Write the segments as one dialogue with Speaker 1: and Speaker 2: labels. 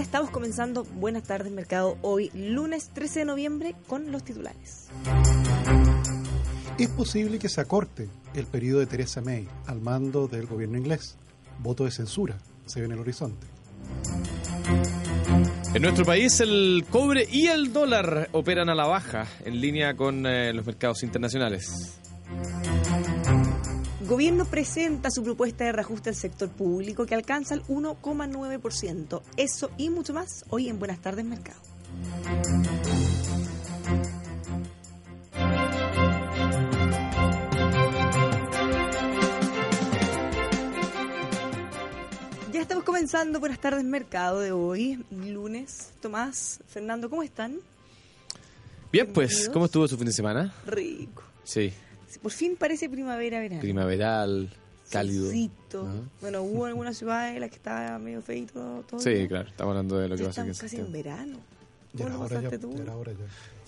Speaker 1: Tardes, estamos comenzando Buenas tardes Mercado hoy, lunes 13 de noviembre, con los titulares.
Speaker 2: Es posible que se acorte el periodo de Theresa May al mando del gobierno inglés. Voto de censura se ve en el horizonte.
Speaker 3: En nuestro país el cobre y el dólar operan a la baja en línea con eh, los mercados internacionales.
Speaker 1: Gobierno presenta su propuesta de reajuste al sector público que alcanza el 1,9%. Eso y mucho más hoy en Buenas tardes Mercado. Ya estamos comenzando Buenas tardes Mercado de hoy, lunes. Tomás, Fernando, ¿cómo están?
Speaker 3: Bien, pues. ¿cómo estuvo su fin de semana?
Speaker 1: Rico.
Speaker 3: Sí,
Speaker 1: Por fin parece primavera, verano.
Speaker 3: primaveral, cálido. Ajá.
Speaker 1: Bueno, hubo algunas ciudades en las que estaba medio feito todo.
Speaker 3: Sí, claro, estamos hablando de lo que
Speaker 1: Ya
Speaker 3: va a ser
Speaker 1: estamos
Speaker 3: en
Speaker 1: casi en
Speaker 3: septiembre.
Speaker 1: verano.
Speaker 2: Ya
Speaker 1: ¿Cómo
Speaker 2: era hora ya,
Speaker 1: tú?
Speaker 2: ya era hora ya.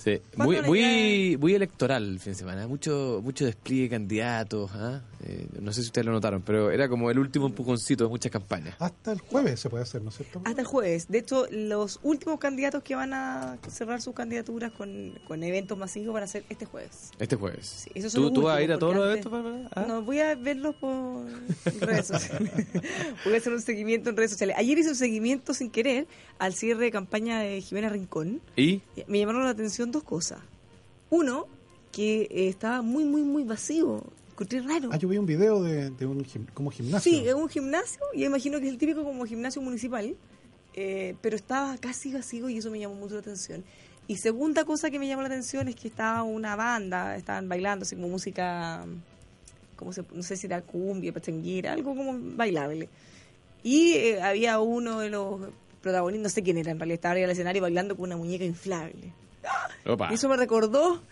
Speaker 3: Sí,
Speaker 1: ¿Cuándo
Speaker 3: muy, muy, muy electoral el fin de semana, mucho, mucho despliegue de candidatos. ¿ah? Eh, no sé si ustedes lo notaron, pero era como el último empujoncito de muchas campañas.
Speaker 2: Hasta el jueves se puede hacer, ¿no es cierto?
Speaker 1: Hasta el jueves. De hecho, los últimos candidatos que van a cerrar sus candidaturas con, con eventos masivos van a ser este jueves.
Speaker 3: Este jueves.
Speaker 1: Sí, esos son
Speaker 3: ¿Tú, vas a ir a todos los eventos? Bárbara? ¿Ah?
Speaker 1: No, voy a verlos por redes sociales. voy a hacer un seguimiento en redes sociales. Ayer hice un seguimiento sin querer al cierre de campaña de Jimena Rincón.
Speaker 3: ¿Y?
Speaker 1: Me llamaron la atención dos cosas. Uno, que eh, estaba muy, muy, muy vacío. Encontré raro.
Speaker 2: Ah, yo vi un video de, de un gim- como gimnasio.
Speaker 1: Sí, es un gimnasio, y imagino que es el típico como gimnasio municipal, eh, pero estaba casi vacío y eso me llamó mucho la atención. Y segunda cosa que me llamó la atención es que estaba una banda, estaban bailando así como música, como se, no sé si era cumbia, pachanguera, algo como bailable. Y eh, había uno de los protagonistas, no sé quién era en realidad, estaba arriba del escenario bailando con una muñeca inflable.
Speaker 3: Opa.
Speaker 1: Y eso me recordó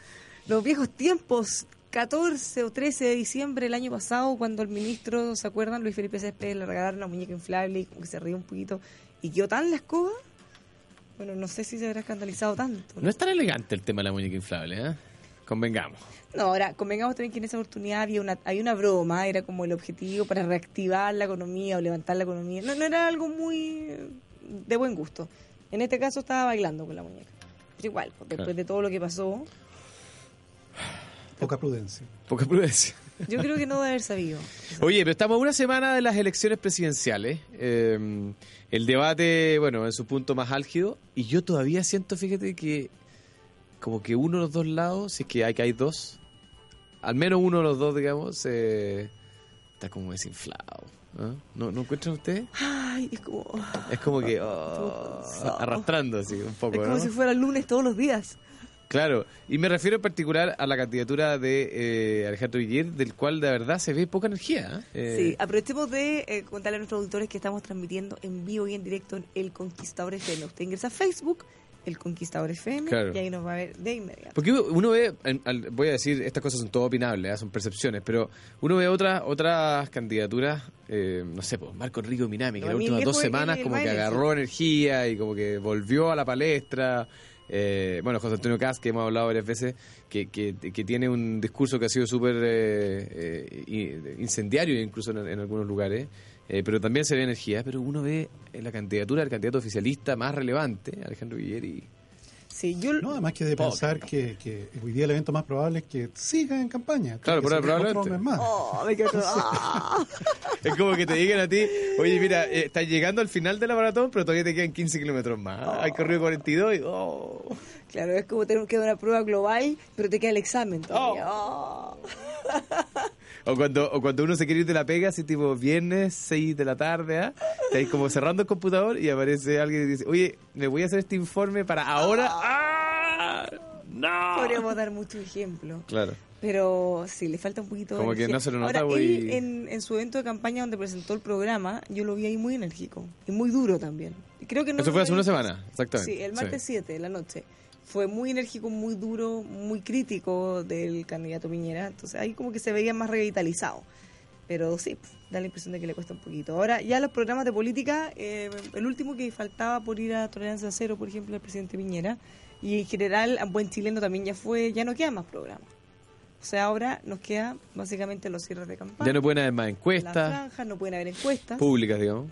Speaker 1: los viejos tiempos, 14 o 13 de diciembre del año pasado, cuando el ministro, ¿se acuerdan? Luis Felipe Céspedes le regalaron una muñeca inflable y como que se rió un poquito y quedó tan la escoba. Bueno, no sé si se habrá escandalizado tanto.
Speaker 3: No es tan elegante el tema de la muñeca inflable, ¿eh? Convengamos.
Speaker 1: No, ahora, convengamos también que en esa oportunidad había una, había una broma, era como el objetivo para reactivar la economía o levantar la economía. No, no era algo muy de buen gusto. En este caso estaba bailando con la muñeca. Pero igual, pues, después
Speaker 3: Claro.
Speaker 1: de todo lo que pasó,
Speaker 2: Poca prudencia.
Speaker 3: Poca prudencia.
Speaker 1: yo creo que no debe haber sabido.
Speaker 3: Oye, pero estamos a una semana de las elecciones presidenciales. Eh, el debate, bueno, en su punto más álgido. Y yo todavía siento, fíjate, que como que uno de los dos lados, si es que hay, que hay dos, al menos uno de los dos, digamos, eh, está como desinflado. ¿No? ¿No, ¿No encuentran ustedes?
Speaker 1: Ay, es como,
Speaker 3: Es como que oh,
Speaker 1: Todo cansado.
Speaker 3: arrastrando así un poco,
Speaker 1: es como
Speaker 3: ¿no?
Speaker 1: si fuera lunes todos los días.
Speaker 3: Claro, y me refiero en particular a la candidatura de eh, Alejandro Guillermo, del cual de verdad se ve poca energía. ¿eh?
Speaker 1: Sí, aprovechemos de eh, contarle a nuestros auditores que estamos transmitiendo en vivo y en directo en El Conquistador FM. Usted ingresa a Facebook, El Conquistador FM,
Speaker 3: Claro.
Speaker 1: y ahí nos va a ver de inmediato.
Speaker 3: Porque uno ve, voy a decir, estas cosas son todo opinables, ¿eh? son percepciones, pero uno ve otras otras candidaturas, eh, no sé, pues Marco Enrico Minami, que
Speaker 1: No,
Speaker 3: las últimas dos semanas como que agarró energía y como que volvió a la palestra. Eh, bueno, José Antonio Cas, que hemos hablado varias veces, que, que, que tiene un discurso que ha sido súper eh, incendiario incluso en, en algunos lugares, eh, pero también se ve energía, pero uno ve en la candidatura del candidato oficialista más relevante, Alejandro Villeri.
Speaker 1: Sí, yo
Speaker 2: No, además que de pensar que, que hoy día el evento más probable es que siga en campaña.
Speaker 3: Claro, pero probablemente.
Speaker 2: más.
Speaker 1: Oh, me quedo-.
Speaker 3: Es como que te digan a ti, oye, mira, eh, estás llegando al final de la maratón, pero todavía te quedan 15 kilómetros más. Hay corrido 42 y... Oh.
Speaker 1: Claro, es como tener que dar una prueba global, pero te queda el examen todavía.
Speaker 3: O cuando, o cuando uno se quiere ir de la pega, así tipo viernes, 6 de la tarde, ¿ah? Ahí como cerrando el computador y aparece alguien y dice, oye, me voy a hacer este informe para ahora. ¡Ah! no.
Speaker 1: Podríamos dar muchos ejemplos.
Speaker 3: Claro.
Speaker 1: Pero sí, le falta un poquito de
Speaker 3: Como que
Speaker 1: energía.
Speaker 3: no se lo nota,
Speaker 1: Ahora, él en, en su evento de campaña donde presentó el programa, yo lo vi ahí muy enérgico y muy duro también. Creo que no
Speaker 3: Eso fue hace una semana, exactamente.
Speaker 1: Sí, el martes 7 de la noche. Fue muy enérgico, muy duro, muy crítico del candidato Piñera. Entonces ahí como que se veía más revitalizado. Pero sí, pf, da la impresión de que le cuesta un poquito. Ahora, ya los programas de política, eh, el último que faltaba por ir a Tolerancia Cero, por ejemplo, el presidente Piñera, y en general a Buen Chileno también ya fue, ya no quedan más programas. O sea, ahora nos queda básicamente los cierres de campaña.
Speaker 3: Ya no pueden haber más
Speaker 1: las
Speaker 3: encuestas
Speaker 1: franjas, no pueden haber encuestas.
Speaker 3: públicas, digamos.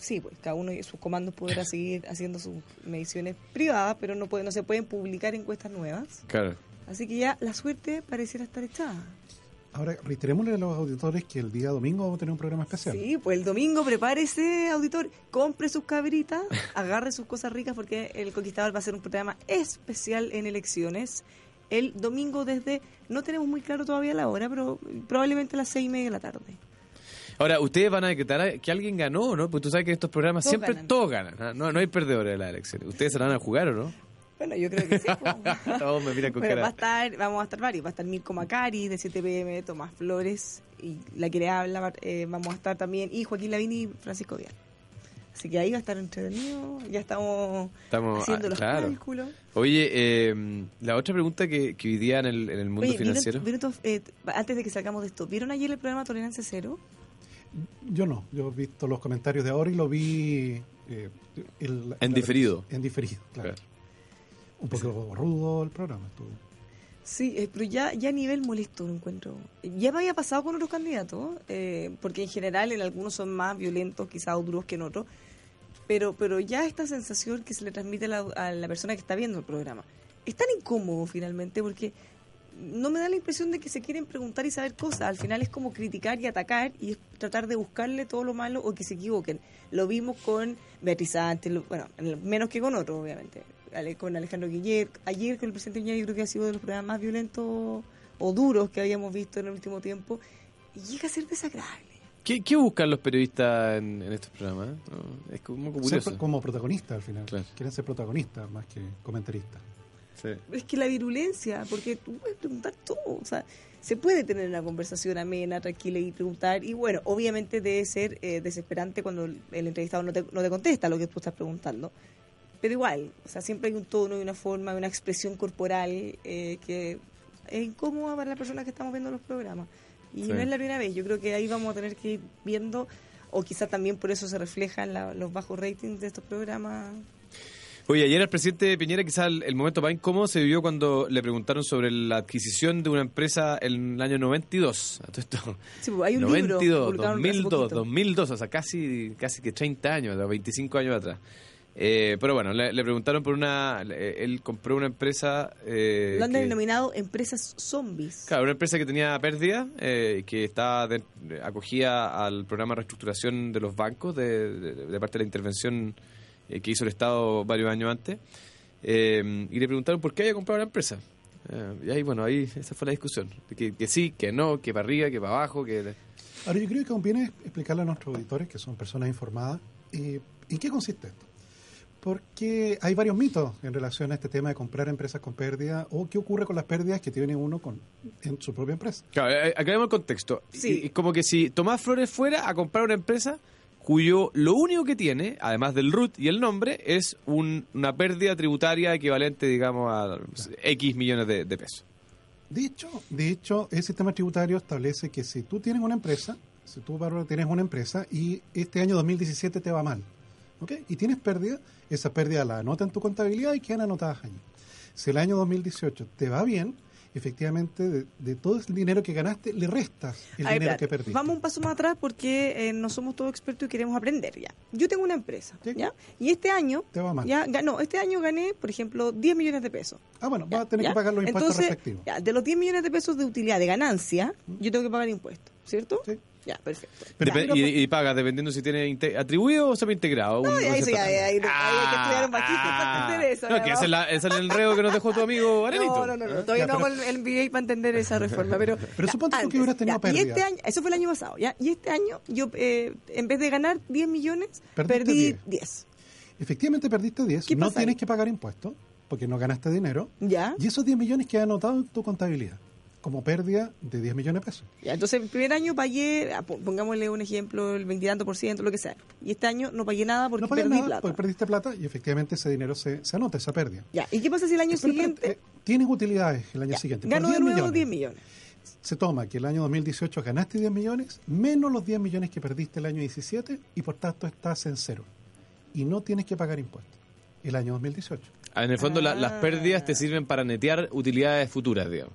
Speaker 1: Sí, pues cada uno y sus comandos podrá seguir haciendo sus mediciones privadas, pero no puede, no se pueden publicar encuestas nuevas.
Speaker 3: Claro.
Speaker 1: Así que ya la suerte pareciera estar echada.
Speaker 2: Ahora, reiterémosle a los auditores que el día domingo vamos a tener un programa especial.
Speaker 1: Sí, pues el domingo prepárese, auditor, compre sus cabritas, agarre sus cosas ricas porque el Conquistador va a ser un programa especial en elecciones. El domingo desde, no tenemos muy claro todavía la hora, pero probablemente a las seis y media de la tarde.
Speaker 3: Ahora, ¿ustedes van a decretar que alguien ganó, no? Porque tú sabes que en estos programas
Speaker 1: Todos
Speaker 3: siempre
Speaker 1: ganan.
Speaker 3: todos ganan. ¿ah? No, no hay perdedores en las elecciones. ¿Ustedes se la van a jugar o no?
Speaker 1: Bueno, yo creo que sí. pues.
Speaker 3: Todos me miran con
Speaker 1: Bueno, va a
Speaker 3: cara.
Speaker 1: estar, vamos a estar varios. Va a estar Mirko Macari de 7pm, Tomás Flores y la que le habla. eh, vamos a estar también y Joaquín Lavín y Francisco Vial. Así que ahí va a estar entretenido. Ya estamos,
Speaker 3: Estamos,
Speaker 1: haciendo
Speaker 3: ah,
Speaker 1: los
Speaker 3: claro.
Speaker 1: cálculos.
Speaker 3: Oye, eh, la otra pregunta que, que hoy día en el, en el mundo
Speaker 1: Oye, ¿vieron-
Speaker 3: financiero.
Speaker 1: vieron eh, antes de que salgamos de esto, ¿vieron ayer el programa Tolerancia Cero?
Speaker 2: Yo no, yo he visto los comentarios de ahora y lo vi... eh, el-
Speaker 3: En diferido.
Speaker 2: En diferido, claro.
Speaker 3: Claro.
Speaker 2: Un poco rudo el programa. estuvo.
Speaker 1: Sí, eh, pero ya, ya a nivel molesto lo encuentro. Ya me había pasado con otros candidatos, eh, porque en general en algunos son más violentos, quizás o duros que en otros, pero, pero ya esta sensación que se le transmite a la, a la persona que está viendo el programa es tan incómodo finalmente, porque no me da la impresión de que se quieren preguntar y saber cosas. Al final es como criticar y atacar y es tratar de buscarle todo lo malo o que se equivoquen. Lo vimos con Beatriz Sánchez, lo- bueno, menos que con otros, obviamente. Con Alejandro Guiller. Ayer con el presidente Piñera yo creo que ha sido de los programas más violentos o duros que habíamos visto en el último tiempo. Y llega a ser desagradable.
Speaker 3: ¿Qué, qué buscan los periodistas en, en estos programas? No, es como
Speaker 2: Ser
Speaker 3: curioso.
Speaker 2: pro- como protagonista al final.
Speaker 3: Claro.
Speaker 2: Quieren ser protagonistas más que comentaristas.
Speaker 3: Sí.
Speaker 1: Es que la virulencia, porque tú puedes preguntar todo, o sea, se puede tener una conversación amena, tranquila y preguntar, y bueno, obviamente debe ser eh, desesperante cuando el, el entrevistado no te, no te contesta lo que tú estás preguntando, pero igual, o sea, siempre hay un tono y una forma, una expresión corporal eh, que es incómoda para las personas que estamos viendo los programas, y
Speaker 3: Sí.
Speaker 1: no es la primera vez, yo creo que ahí vamos a tener que ir viendo, o quizá también por eso se reflejan la- los bajos ratings de estos programas
Speaker 3: Oye, ayer al presidente Piñera quizás el, el momento más incómodo se vivió cuando le preguntaron sobre la adquisición de una empresa en el año 92. A todo esto,
Speaker 1: Sí, pues, hay un
Speaker 3: 92,
Speaker 1: libro publicado hace
Speaker 3: 2002,
Speaker 1: poquito.
Speaker 3: 2002, o sea, casi, casi que 30 años, o 25 años atrás. Eh, pero bueno, le, le preguntaron por una... le- Él compró una empresa... Eh,
Speaker 1: Lo han
Speaker 3: que-
Speaker 1: denominado empresas zombies.
Speaker 3: Claro, una empresa que tenía pérdida, eh, que estaba de- acogida al programa de reestructuración de los bancos de, de- de parte de la intervención eh, que hizo el Estado varios años antes. Eh, y le preguntaron por qué había comprado la empresa. Eh, y ahí, bueno, ahí esa fue la discusión. Que, que sí, que no, que para arriba, que para abajo, que...
Speaker 2: Ahora, yo creo que conviene explicarle a nuestros auditores, que son personas informadas, eh, en qué consiste esto. Porque hay varios mitos en relación a este tema de comprar empresas con pérdida o qué ocurre con las pérdidas que tiene uno con, en su propia empresa.
Speaker 3: Claro, eh, aclaremos el contexto.
Speaker 1: Sí.
Speaker 3: Y- y como que si Tomás Flores fuera a comprar una empresa cuyo lo único que tiene, además del RUT y el nombre, es un- una pérdida tributaria equivalente, digamos, a X millones de, de pesos.
Speaker 2: De hecho, de hecho, el sistema tributario establece que si tú tienes una empresa, si tú, tienes una empresa y este año 2017 te va mal, ¿ok? Y tienes pérdida, esa pérdida la anota en tu contabilidad y quedan anotadas allí. Si el año 2018 te va bien, efectivamente, de, de todo el dinero que ganaste, le restas el
Speaker 1: ver,
Speaker 2: dinero que perdiste.
Speaker 1: Vamos un paso más atrás porque eh, no somos todos expertos y queremos aprender ya. Yo tengo una empresa,
Speaker 2: Sí.
Speaker 1: ¿ya? Y este año,
Speaker 2: Te va mal.
Speaker 1: ya ganó, este año gané, por ejemplo, 10 millones de pesos.
Speaker 2: Ah, bueno, vas a tener
Speaker 1: ya.
Speaker 2: que pagar los impuestos
Speaker 1: Entonces,
Speaker 2: respectivos.
Speaker 1: ya, de los 10 millones de pesos de utilidad, de ganancia, yo tengo que pagar impuestos, ¿cierto?
Speaker 2: Sí.
Speaker 1: Ya, perfecto.
Speaker 2: Pero-
Speaker 3: Depe- y, y paga dependiendo si tiene atribuido o semi-integrado.
Speaker 1: No,
Speaker 3: porcentaje.
Speaker 1: ya, ahí- ahí hay que estudiar un poquito para entender eso,
Speaker 3: No, que ese es, la- ese es el enredo que nos dejó tu amigo Arenito.
Speaker 1: No, no, no, no, todavía
Speaker 2: Ya,
Speaker 1: no
Speaker 2: pero-
Speaker 1: hago el, el MBA para entender esa reforma, pero...
Speaker 2: Pero tú que hubieras tenido
Speaker 1: ya,
Speaker 2: pérdida.
Speaker 1: Y este año, eso fue el año pasado, ¿ya? Y este año yo, eh, en vez de ganar 10 millones,
Speaker 2: Perdiste
Speaker 1: perdí
Speaker 2: 10.
Speaker 1: 10.
Speaker 2: Efectivamente perdiste 10,
Speaker 1: ¿Qué
Speaker 2: no tienes
Speaker 1: ahí?
Speaker 2: que pagar impuestos, porque no ganaste dinero,
Speaker 1: ¿Ya?
Speaker 2: y esos 10 millones quedan anotados en tu contabilidad como pérdida de 10 millones de pesos.
Speaker 1: Ya, entonces el primer año pagué, ah, po- pongámosle un ejemplo, el veintitantos por ciento, lo que sea. Y este año no pagué nada porque
Speaker 2: no pagas
Speaker 1: perdí
Speaker 2: nada
Speaker 1: plata.
Speaker 2: porque perdiste plata y efectivamente ese dinero se, se anota, esa pérdida.
Speaker 1: Ya, ¿y qué pasa si el año
Speaker 2: Pero,
Speaker 1: siguiente
Speaker 2: pero, eh, tienes utilidades el año
Speaker 1: ya,
Speaker 2: siguiente. por
Speaker 1: gano de
Speaker 2: 10
Speaker 1: nuevo
Speaker 2: millones.
Speaker 1: 10 millones?
Speaker 2: Se toma que el año 2018 ganaste 10 millones, menos los 10 millones que perdiste el año 17 y por tanto estás en cero. Y no tienes que pagar impuestos el año 2018.
Speaker 3: Ah, En el fondo, la- las
Speaker 1: Ah.
Speaker 3: pérdidas te sirven para netear utilidades futuras, digamos.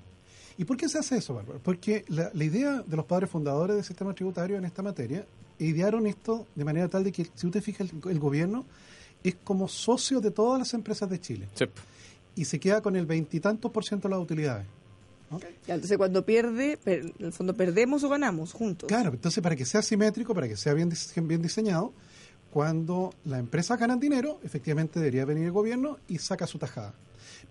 Speaker 2: ¿Y por qué se hace eso, Bárbara? Porque la, la idea de los padres fundadores del sistema tributario en esta materia idearon esto de manera tal de que, si usted te fija, el, el gobierno es como socio de todas las empresas de Chile
Speaker 3: Sí.
Speaker 2: y se queda con el veintitantos por ciento de las utilidades.
Speaker 1: Ya, entonces cuando pierde, per- en el fondo perdemos o ganamos juntos.
Speaker 2: Claro, entonces para que sea simétrico, para que sea bien, dise- bien diseñado, cuando la empresa gana dinero, efectivamente debería venir el gobierno y saca su tajada.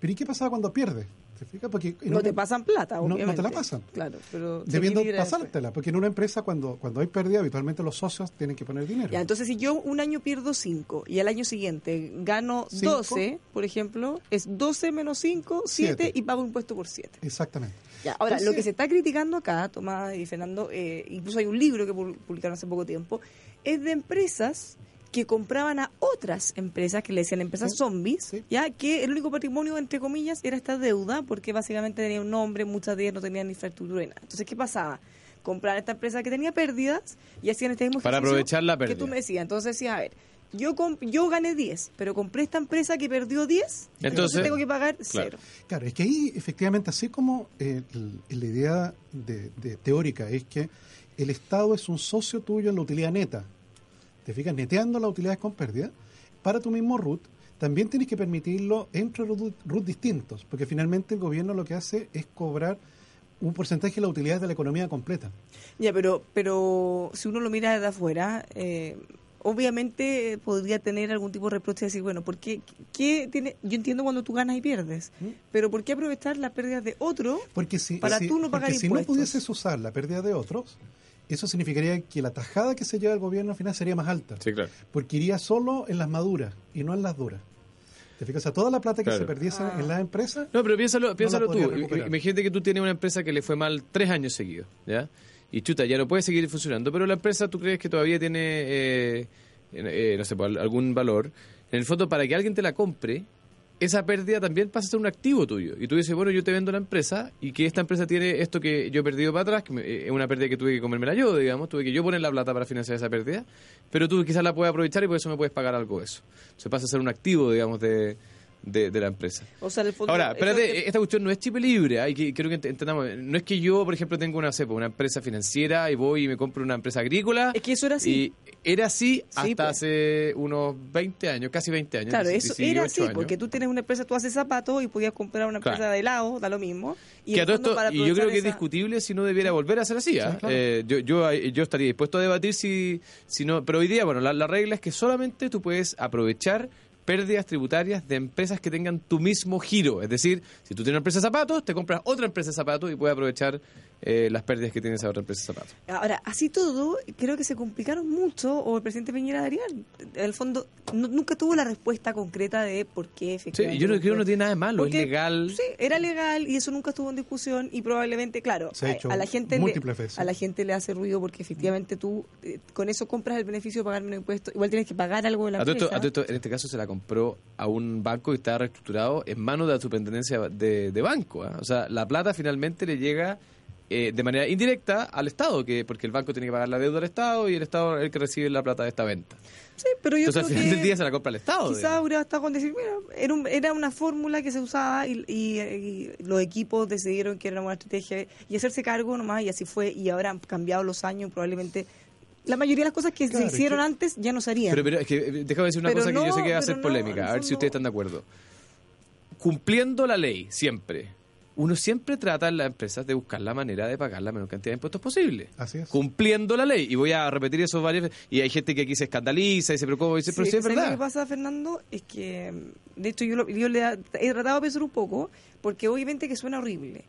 Speaker 2: Pero ¿y qué pasa cuando pierde? ¿Te fijas? Porque
Speaker 1: No
Speaker 2: una-
Speaker 1: te pasan plata,
Speaker 2: No- no te
Speaker 1: obviamente.
Speaker 2: la pasan.
Speaker 1: Claro, pero...
Speaker 2: debiendo pasártela, porque en una empresa cuando, cuando hay pérdida habitualmente los socios tienen que poner dinero.
Speaker 1: Ya, entonces si yo un año pierdo 5 y al año siguiente gano
Speaker 2: Cinco.
Speaker 1: 12, por ejemplo, es 12 menos 5, 7
Speaker 2: Siete.
Speaker 1: y pago impuesto por 7.
Speaker 2: Exactamente.
Speaker 1: Ya, ahora,
Speaker 2: Entonces-
Speaker 1: lo que se está criticando acá, Tomás y Fernando, eh, incluso hay un libro que pu- publicaron hace poco tiempo, es de empresas que compraban a otras empresas, que le decían empresas
Speaker 2: Sí,
Speaker 1: zombies,
Speaker 2: sí.
Speaker 1: ya que el único patrimonio, entre comillas, era esta deuda, porque básicamente tenía un nombre, muchas de ellas no tenían infraestructura ni nada. Entonces, ¿qué pasaba? Compraban esta empresa que tenía pérdidas y hacían este mismo
Speaker 3: Para aprovechar la
Speaker 1: Que
Speaker 3: pérdida.
Speaker 1: tú me decías, entonces decías, a ver, yo, yo gané 10, pero compré esta empresa que perdió 10, entonces,
Speaker 3: Entonces,
Speaker 1: tengo que pagar
Speaker 3: claro.
Speaker 1: cero.
Speaker 2: Claro, es que ahí efectivamente, así como eh, la idea de, de teórica es que el Estado es un socio tuyo en la utilidad neta, te fijas, neteando las utilidades con pérdida, para tu mismo RUT, también tienes que permitirlo entre RUT distintos, porque finalmente el gobierno lo que hace es cobrar un porcentaje de las utilidades de la economía completa.
Speaker 1: Ya, pero, pero si uno lo mira desde afuera, eh, obviamente podría tener algún tipo de reproche de decir, bueno, ¿por qué, qué tiene? Yo entiendo cuando tú ganas y pierdes,
Speaker 2: ¿Mm?
Speaker 1: pero ¿por qué aprovechar las pérdidas de otro?
Speaker 2: Porque si,
Speaker 1: Para
Speaker 2: si-
Speaker 1: tú no pagar
Speaker 2: porque si no pudieses usar la pérdida de otros, eso significaría que la tajada que se lleva el gobierno al final sería más alta.
Speaker 3: Sí, claro.
Speaker 2: porque iría solo en las maduras y no en las duras. ¿Te fijas? O sea, toda la plata que
Speaker 3: Claro.
Speaker 2: se perdiese
Speaker 1: Ah.
Speaker 2: en las empresas,
Speaker 3: No, pero piénsalo, piénsalo
Speaker 2: podría
Speaker 3: tú.
Speaker 2: recuperar.
Speaker 3: Imagínate que tú tienes una empresa que le fue mal tres años seguidos, ¿ya? Y chuta, ya no puede seguir funcionando, pero la empresa tú crees que todavía tiene, eh, eh, no sé, pues, algún valor. En el fondo, para que alguien te la compre, esa pérdida también pasa a ser un activo tuyo. Y tú dices, bueno, yo te vendo la empresa y que esta empresa tiene esto que yo he perdido para atrás, que eh, es una pérdida que tuve que comérmela yo, digamos, tuve que yo poner la plata para financiar esa pérdida, pero tú quizás la puedes aprovechar y por eso me puedes pagar algo eso. Se pasa a ser un activo, digamos, de, de, de la empresa.
Speaker 1: O sea, en el fondo...
Speaker 3: Ahora, espérate,
Speaker 1: que-
Speaker 3: esta cuestión no es chip libre, hay que, quiero que ent- entendamos. No es que yo, por ejemplo, tengo una cepa, una empresa financiera y voy y me compro una empresa agrícola.
Speaker 1: Es que eso era así.
Speaker 3: Y era así hasta
Speaker 1: pues.
Speaker 3: hace unos 20 años, casi 20 años.
Speaker 1: Claro, eso
Speaker 3: 18
Speaker 1: era así,
Speaker 3: años.
Speaker 1: porque tú tienes una empresa, tú haces zapatos y podías comprar una empresa
Speaker 3: Claro.
Speaker 1: de helado, da lo mismo. Y,
Speaker 3: Que a todo esto- y yo creo que es discutible si no debiera volver a ser así. ¿ah?
Speaker 2: Claro.
Speaker 3: Eh, yo, yo, yo estaría dispuesto a debatir si, si no. Pero hoy día, bueno, la, la regla es que solamente tú puedes aprovechar pérdidas tributarias de empresas que tengan tu mismo giro. Es decir, si tú tienes una empresa de zapatos, te compras otra empresa de zapatos y puedes aprovechar eh, las pérdidas que tiene esa otra empresa de zapatos.
Speaker 1: Ahora, así todo, creo que se complicaron mucho, o el presidente Piñera Darían, en el fondo, no- nunca tuvo la respuesta concreta de por qué
Speaker 3: Sí,
Speaker 1: efectivamente.
Speaker 3: y yo no creo que no tiene nada de malo,
Speaker 1: Porque,
Speaker 3: es legal.
Speaker 1: Sí, era legal y eso nunca estuvo en discusión y probablemente, claro,
Speaker 2: Se ha
Speaker 1: a,
Speaker 2: hecho
Speaker 1: a la gente le,
Speaker 2: veces.
Speaker 1: a la gente le hace ruido porque efectivamente tú eh, con eso compras el beneficio de pagar menos impuestos, igual tienes que pagar algo de la
Speaker 3: A todo, esto,
Speaker 1: empresa.
Speaker 3: a todo esto, en este caso se la compró a un banco que está reestructurado en manos de la superintendencia de, de banco. ¿ah? O sea, la plata finalmente le llega eh, de manera indirecta al Estado, que porque el banco tiene que pagar la deuda al Estado y el Estado es el que recibe la plata de esta venta.
Speaker 1: Sí, pero yo
Speaker 3: Entonces al
Speaker 1: creo
Speaker 3: final
Speaker 1: que
Speaker 3: del día se la compra el Estado.
Speaker 1: Quizás hubiera estado con decir, mira, era, un- era una fórmula que se usaba y, y- y los equipos decidieron que era una buena estrategia y hacerse cargo nomás y así fue y ahora han cambiado los años probablemente la mayoría de las cosas que
Speaker 2: Claro,
Speaker 1: se
Speaker 2: es
Speaker 1: hicieron
Speaker 2: que-
Speaker 1: antes ya no se harían.
Speaker 3: Pero, pero es que eh, déjame decir una
Speaker 1: Pero
Speaker 3: cosa que yo sé que va a ser
Speaker 1: no,
Speaker 3: polémica, a ver si ustedes están de acuerdo. Cumpliendo la ley, siempre. Uno siempre trata en las empresas de buscar la manera de pagar la menor cantidad de impuestos posible.
Speaker 2: Así es.
Speaker 3: Cumpliendo la ley. Y voy a repetir eso varias veces. Y hay gente que aquí se escandaliza y se preocupa y dice, pero
Speaker 1: Sí,
Speaker 3: es
Speaker 1: ¿sabes Lo
Speaker 3: verdad.
Speaker 1: que pasa, Fernando, es que, mm, de hecho, yo, lo- yo le ha- he tratado de pensar un poco, porque obviamente que suena horrible,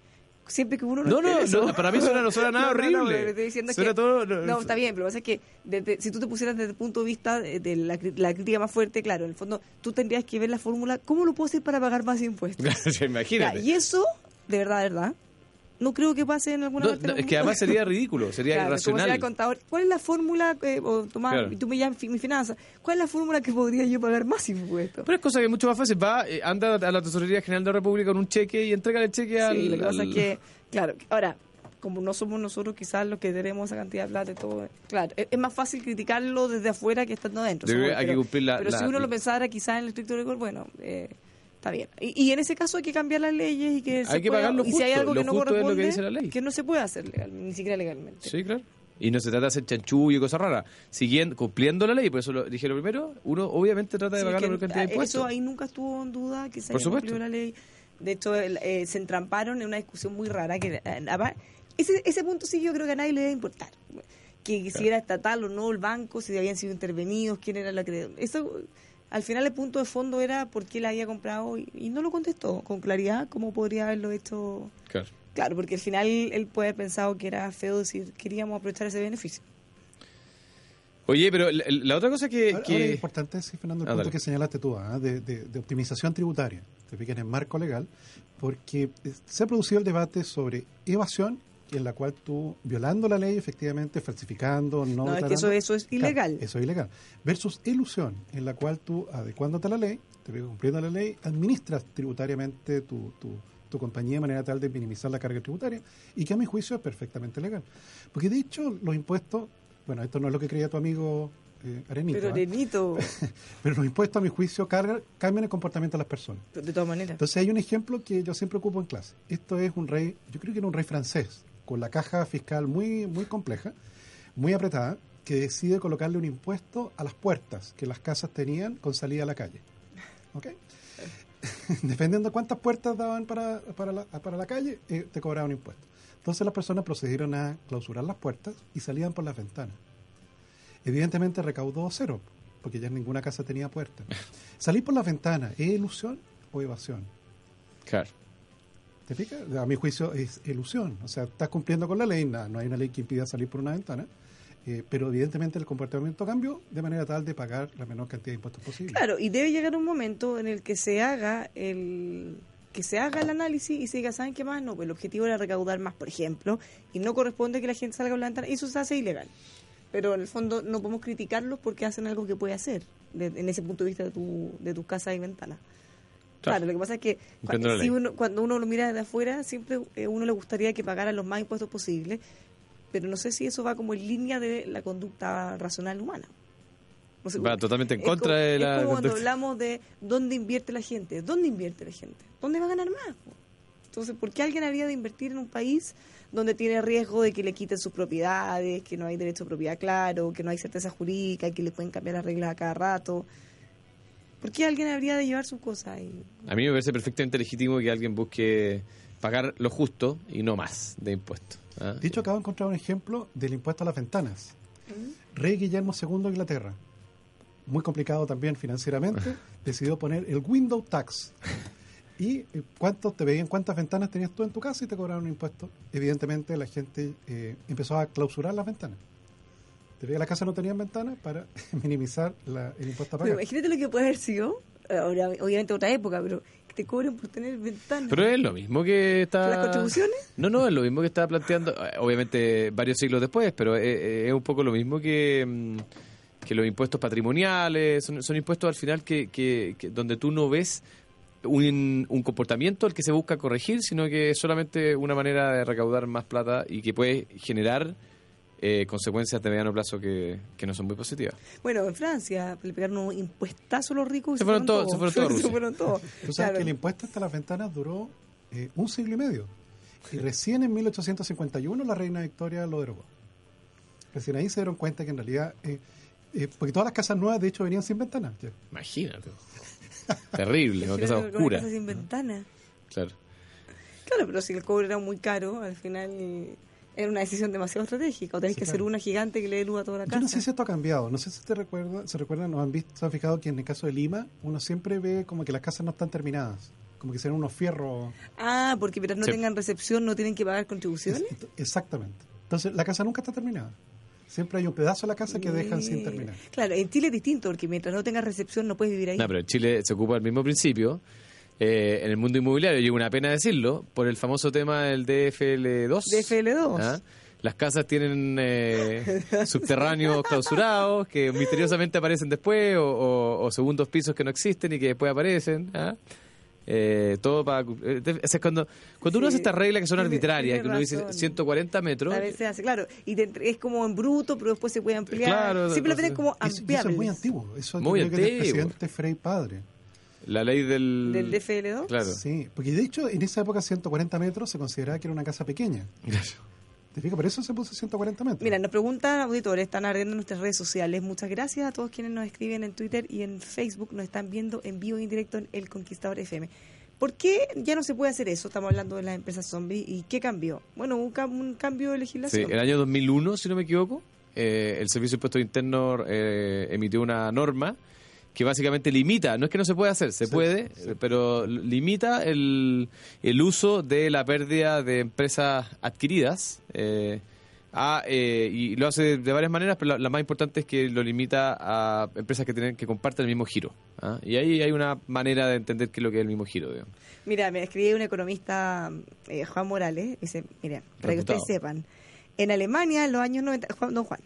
Speaker 1: siempre que uno
Speaker 3: No, no,
Speaker 1: eso-
Speaker 3: no, para mí suena- no suena nada
Speaker 1: No, no, no,
Speaker 3: horrible.
Speaker 1: lo que estoy diciendo
Speaker 3: Suena
Speaker 1: que-
Speaker 3: todo- no,
Speaker 1: no, está bien, pero lo que pasa es que desde- si tú te pusieras desde el punto de vista de, de la, la crítica más fuerte, claro, en el fondo tú tendrías que ver la fórmula, ¿cómo lo puedo hacer para pagar más impuestos?
Speaker 3: Imagínate.
Speaker 1: Ya, y eso, de verdad, de verdad, no creo que pase en alguna
Speaker 3: No,
Speaker 1: parte
Speaker 3: no,
Speaker 1: del
Speaker 3: es que además sería ridículo, sería
Speaker 1: Claro, como
Speaker 3: irracional.
Speaker 1: será el contador. ¿Cuál es la fórmula, eh, o
Speaker 3: Claro.
Speaker 1: tú me llamas mi finanza, cuál es la fórmula que podría yo pagar más impuestos?
Speaker 3: Pero es cosa que es mucho más fácil. Va, eh, anda a la Tesorería General de la República con un cheque y entrega el cheque al.
Speaker 1: Sí, lo que pasa
Speaker 3: al-
Speaker 1: es que, claro, ahora, como no somos nosotros quizás los que tenemos esa cantidad de plata y todo, claro, es, es más fácil criticarlo desde afuera que estando adentro.
Speaker 3: Que
Speaker 1: pero-
Speaker 3: cumplir la-
Speaker 1: Pero
Speaker 3: la-
Speaker 1: si uno lo pensara quizás en el estricto rigor, bueno, eh, está bien. Y, y en ese caso hay que cambiar las leyes y que se
Speaker 3: Hay que
Speaker 1: pueda-
Speaker 3: pagar lo
Speaker 1: y si hay
Speaker 3: justo,
Speaker 1: algo
Speaker 3: lo
Speaker 1: que no
Speaker 3: justo es lo que
Speaker 1: corresponde,
Speaker 3: dice la ley.
Speaker 1: que no se puede hacer legal, ni siquiera legalmente.
Speaker 3: Sí, claro. Y no se trata de hacer chanchullo y cosas raras. Siguiendo, cumpliendo la ley, por eso lo dije lo primero, uno obviamente trata de
Speaker 1: Sí,
Speaker 3: pagar
Speaker 1: que,
Speaker 3: la cantidad de impuestos.
Speaker 1: Eso ahí nunca estuvo en duda que se
Speaker 3: Por
Speaker 1: haya
Speaker 3: supuesto.
Speaker 1: cumplido la ley. De hecho, eh, se entramparon en una discusión muy rara que eh, ese, ese punto sí yo creo que a nadie le debe importar. Que si era estatal o no el banco, si habían sido intervenidos, quién era la acreedor. Eso, al final el punto de fondo era por qué la había comprado y, y no lo contestó con claridad cómo podría haberlo hecho.
Speaker 3: Claro.
Speaker 1: Claro, porque al final él puede haber pensado que era feo decir queríamos aprovechar ese beneficio.
Speaker 3: Oye, pero la, la otra cosa que...
Speaker 2: Ahora,
Speaker 3: que-
Speaker 2: ahora es importante, sí, Fernando, el
Speaker 3: Ah,
Speaker 2: punto
Speaker 3: dale.
Speaker 2: que señalaste tú, ¿ah? de, de- de optimización tributaria, te fijas en el marco legal, porque se ha producido el debate sobre evasión, en la cual tú, violando la ley, efectivamente, falsificando, no...
Speaker 1: No, es que eso, eso es
Speaker 2: Claro,
Speaker 1: ilegal.
Speaker 2: eso es ilegal. Versus ilusión, en la cual tú, adecuándote a la ley, te cumpliendo la ley, administras tributariamente tu, tu, tu compañía de manera tal de minimizar la carga tributaria y que a mi juicio es perfectamente legal. Porque de hecho, los impuestos, bueno, esto no es lo que creía tu amigo eh, Arenito,
Speaker 1: Pero
Speaker 2: ¿ah?
Speaker 1: Renito,
Speaker 2: pero los impuestos a mi juicio cargan, cambian el comportamiento de las personas.
Speaker 1: de todas maneras.
Speaker 2: Entonces hay un ejemplo que yo siempre ocupo en clase. Esto es un rey, yo creo que era un rey francés, con la caja fiscal muy, muy compleja, muy apretada, que decide colocarle un impuesto a las puertas que las casas tenían con salida a la calle. ¿Ok? Dependiendo de cuántas puertas daban para, para, la, para la calle, eh, te cobraban un impuesto. Entonces las personas procedieron a clausurar las puertas y salían por las ventanas. Evidentemente recaudó cero, porque ya ninguna casa tenía puerta. Salir por las ventanas, ¿es ilusión o evasión?
Speaker 3: Claro.
Speaker 2: ¿Te fijas? A mi juicio es ilusión. O sea, estás cumpliendo con la ley, no hay una ley que impida salir por una ventana, eh, pero evidentemente el comportamiento cambió de manera tal de pagar la menor cantidad de impuestos posible.
Speaker 1: Claro, y debe llegar un momento en el que se haga el que se haga el análisis y se diga, ¿saben qué más? No, pues el objetivo era recaudar más, por ejemplo, y no corresponde que la gente salga por la ventana, eso se hace ilegal. Pero en el fondo no podemos criticarlos porque hacen algo que puede hacer, de- en ese punto de vista de tu, de tu casa y ventana.
Speaker 3: Claro.
Speaker 1: Claro, lo que pasa es que cua-
Speaker 3: Entiendo la
Speaker 1: si uno, cuando uno lo mira desde afuera, siempre eh, uno le gustaría que pagaran los más impuestos posibles, pero no sé si eso va como en línea de la conducta racional humana. No sé,
Speaker 3: Va totalmente en contra
Speaker 1: como-
Speaker 3: de la
Speaker 1: Es como cuando
Speaker 3: conducta.
Speaker 1: hablamos de dónde invierte la gente. ¿Dónde invierte la gente? ¿Dónde va a ganar más? Entonces, ¿por qué alguien habría de invertir en un país donde tiene riesgo de que le quiten sus propiedades, que no hay derecho a propiedad claro, que no hay certeza jurídica, que le pueden cambiar las reglas a cada rato? ¿Por qué alguien habría de llevar sus cosas ahí?
Speaker 3: A mí me parece perfectamente legítimo que alguien busque pagar lo justo y no más de impuestos. ¿ah?
Speaker 2: De hecho, acabo de encontrar un ejemplo del impuesto a las ventanas. Rey Guillermo II de Inglaterra, muy complicado también financieramente, decidió poner el window tax. ¿Y eh, cuántos te veían cuántas ventanas tenías tú en tu casa y te cobraron un impuesto? Evidentemente la gente eh, empezó a clausurar las ventanas. Te veía la casa no tenían ventanas para minimizar la- el impuesto a
Speaker 1: Pero
Speaker 2: pagar.
Speaker 1: imagínate lo que puede haber sido, ahora, obviamente otra época, pero que te cobren por tener ventanas.
Speaker 3: Pero es lo mismo que está...
Speaker 1: ¿Las contribuciones?
Speaker 3: No, no, es lo mismo que estaba planteando, eh, obviamente varios siglos después, pero es, es un poco lo mismo que, mm, que los impuestos patrimoniales, son, son impuestos al final que, que- que donde tú no ves un, un comportamiento al que se busca corregir, sino que es solamente una manera de recaudar más plata y que puede generar eh, consecuencias de mediano plazo que, que no son muy positivas.
Speaker 1: Bueno, en Francia le pegaron un impuestazo a los ricos y
Speaker 3: Se fueron todos- se fueron todos a
Speaker 1: se fueron todos.
Speaker 2: Tú sabes
Speaker 1: Claro.
Speaker 2: que el impuesto hasta las ventanas duró eh, un siglo y medio. Y recién en 1851 la reina Victoria lo derogó. Recién ahí se dieron cuenta que en realidad... eh, eh, porque todas las casas nuevas, de hecho, venían sin ventanas.
Speaker 3: Imagínate. Terrible, una casa
Speaker 1: una
Speaker 3: oscura.
Speaker 1: casa sin ventana.
Speaker 3: Claro.
Speaker 1: Claro, pero si el cobre era muy caro, al final eh, era una decisión demasiado estratégica. O tenés
Speaker 2: Sí,
Speaker 1: que hacer
Speaker 2: claro.
Speaker 1: una gigante que le dé luz a toda la
Speaker 2: Yo
Speaker 1: casa.
Speaker 2: no sé si esto ha cambiado. No sé si te recuerda, se recuerdan o han visto, se han fijado que en el caso de Lima, uno siempre ve como que las casas no están terminadas. como que sean unos fierros.
Speaker 1: Ah, porque mientras no
Speaker 3: Sí.
Speaker 1: tengan recepción no tienen que pagar contribuciones.
Speaker 2: Es- exactamente. Entonces, la casa nunca está terminada. Siempre hay un pedazo de la casa que dejan sin terminar.
Speaker 1: Claro, en Chile es distinto, porque mientras no tengas recepción no puedes vivir ahí.
Speaker 3: No, pero en Chile se ocupa el mismo principio. Eh, en el mundo inmobiliario, y una pena decirlo, por el famoso tema del DFL2.
Speaker 1: DFL2.
Speaker 3: ¿ah? Las casas tienen eh, subterráneos clausurados que misteriosamente aparecen después, o, o- o segundos pisos que no existen y que después aparecen. ¿ah? Eh, todo para. eh, de- o sea, cuando, cuando uno hace estas reglas que son
Speaker 1: tiene-
Speaker 3: arbitrarias,
Speaker 1: tiene
Speaker 3: que uno dice
Speaker 1: razón.
Speaker 3: 140 metros.
Speaker 1: A veces hace, claro, y te es como en bruto, pero después se puede ampliar.
Speaker 3: Claro,
Speaker 1: Siempre lo tienen como
Speaker 2: y eso
Speaker 1: ampliable.
Speaker 2: es muy antiguo. Eso
Speaker 3: Muy
Speaker 2: que
Speaker 3: antiguo.
Speaker 2: presidente Frei Padre.
Speaker 3: La ley del.
Speaker 1: ¿Del DFL2?
Speaker 3: Claro.
Speaker 2: Sí, porque de hecho en esa época 140 metros se consideraba que era una casa pequeña. ¿Te fijas? Por eso se puso 140 metros.
Speaker 1: Mira, nos preguntan auditores, están ardiendo en nuestras redes sociales. Muchas gracias a todos quienes nos escriben en Twitter y en Facebook, nos están viendo en vivo y en directo en El Conquistador FM. ¿Por qué ya no se puede hacer eso? Estamos hablando de las empresas zombie. ¿Y qué cambió? Bueno, un, cam- un cambio de
Speaker 3: Sí,
Speaker 1: legislación.
Speaker 3: el año 2001, si no me equivoco, eh, el Servicio de Impuestos Internos eh, emitió una norma que básicamente limita, no es que no se pueda hacer, se
Speaker 2: Sí,
Speaker 3: puede,
Speaker 2: sí.
Speaker 3: eh, pero limita el, el uso de la pérdida de empresas adquiridas. eh, a, eh, y lo hace de, varias maneras, pero la, la más importante es que lo limita a empresas que tienen que comparten el mismo giro. ¿ah? Y ahí hay una manera de entender qué es lo que es el mismo giro. digamos.
Speaker 1: Mira, me escribí un economista, eh, Juan Morales, dice, mira, para que ustedes sepan, en Alemania en los años 90, Juan, don Juan,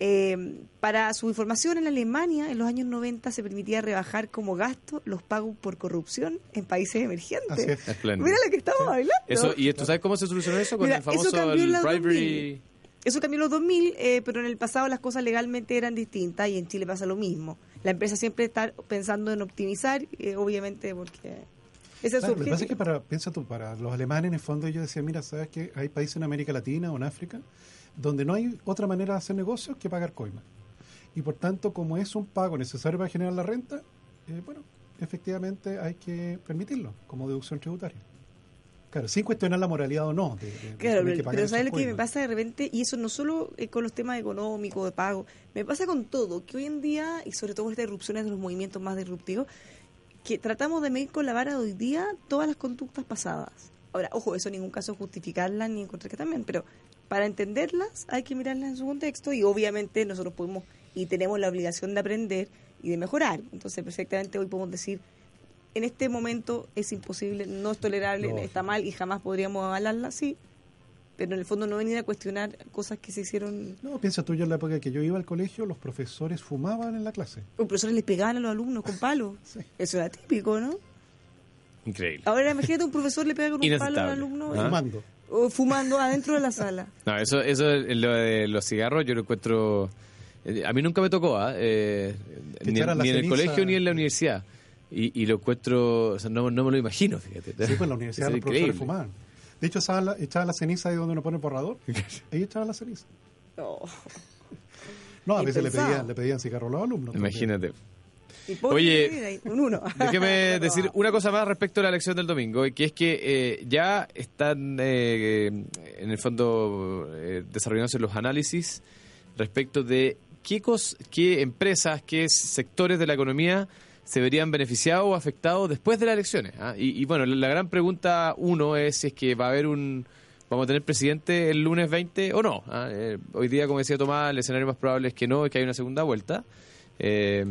Speaker 1: eh, para su información, en Alemania en los años 90 se permitía rebajar como gasto los pagos por corrupción en países emergentes.
Speaker 2: Es.
Speaker 1: Mira lo que estamos hablando.
Speaker 3: Eso, ¿Y esto sabes cómo se solucionó eso? Con
Speaker 1: Mira,
Speaker 3: el famoso el bribery.
Speaker 1: 2000. Eso cambió en los 2000, eh, pero en el pasado las cosas legalmente eran distintas y en Chile pasa lo mismo. La empresa siempre está pensando en optimizar, eh, obviamente, porque ese es su
Speaker 2: lo que pasa es que para, piensa tú, para los alemanes en el fondo ellos decían, mira, sabes que hay países en América Latina o en África donde no hay otra manera de hacer negocios que pagar coima. Y por tanto, como es un pago necesario para generar la renta, eh, bueno, efectivamente hay que permitirlo como deducción tributaria. Claro, sin cuestionar la moralidad o no. de- de-
Speaker 1: Claro, pero, ¿sabes lo que me
Speaker 2: coimas.
Speaker 1: pasa de repente? Y eso no solo eh, con los temas económicos, de pago, me pasa con todo, que hoy en día, y sobre todo con estas irrupciones de los movimientos más disruptivos, que tratamos de medir con la vara de hoy día todas las conductas pasadas. Ahora, ojo, eso en ningún caso es justificarlas ni encontrar que también, pero para entenderlas hay que mirarlas en su contexto y obviamente nosotros podemos y tenemos la obligación de aprender y de mejorar. Entonces, perfectamente hoy podemos decir, en este momento es imposible, no es tolerable, está mal y jamás podríamos avalarla, sí, pero en el fondo no venir a cuestionar cosas que se hicieron.
Speaker 2: No, piensa tú, yo en la época que yo iba al colegio, los profesores fumaban en la clase.
Speaker 1: Los profesores les pegaban a los alumnos con palos.
Speaker 2: Sí.
Speaker 1: Eso era típico, ¿no?
Speaker 3: Increíble.
Speaker 1: Ahora imagínate un profesor le pega con un palo al
Speaker 3: Inaceptable.
Speaker 1: alumno
Speaker 3: ¿Ah?
Speaker 2: Fumando.
Speaker 1: O fumando adentro de la sala.
Speaker 3: No, eso, eso lo de los cigarros yo lo encuentro... eh, A mí nunca me tocó, ¿ah? Eh, ni, en el colegio ni en la universidad. Y, y lo encuentro, o sea, no, no me lo imagino, fíjate.
Speaker 2: Sí, pues en la universidad los profesores fumaban. De hecho, la, echaban la ceniza ahí donde uno pone el borrador. Ahí echaban la ceniza.
Speaker 1: No.
Speaker 2: No, a veces le pedían, le pedían cigarro a los alumnos.
Speaker 3: Imagínate. Oye,
Speaker 1: un uno.
Speaker 3: Déjeme decir una cosa más respecto a la elección del domingo, que es que eh, ya están eh, en el fondo eh, desarrollándose los análisis respecto de qué, cos- qué empresas, qué sectores de la economía se verían beneficiados o afectados después de las elecciones. ¿ah? Y, y bueno, la, la gran pregunta uno es si es que va a haber un... ¿Vamos a tener presidente el lunes 20 o no? ¿ah? Eh, hoy día, como decía Tomás, el escenario más probable es que no, es que hay una segunda vuelta. Eh,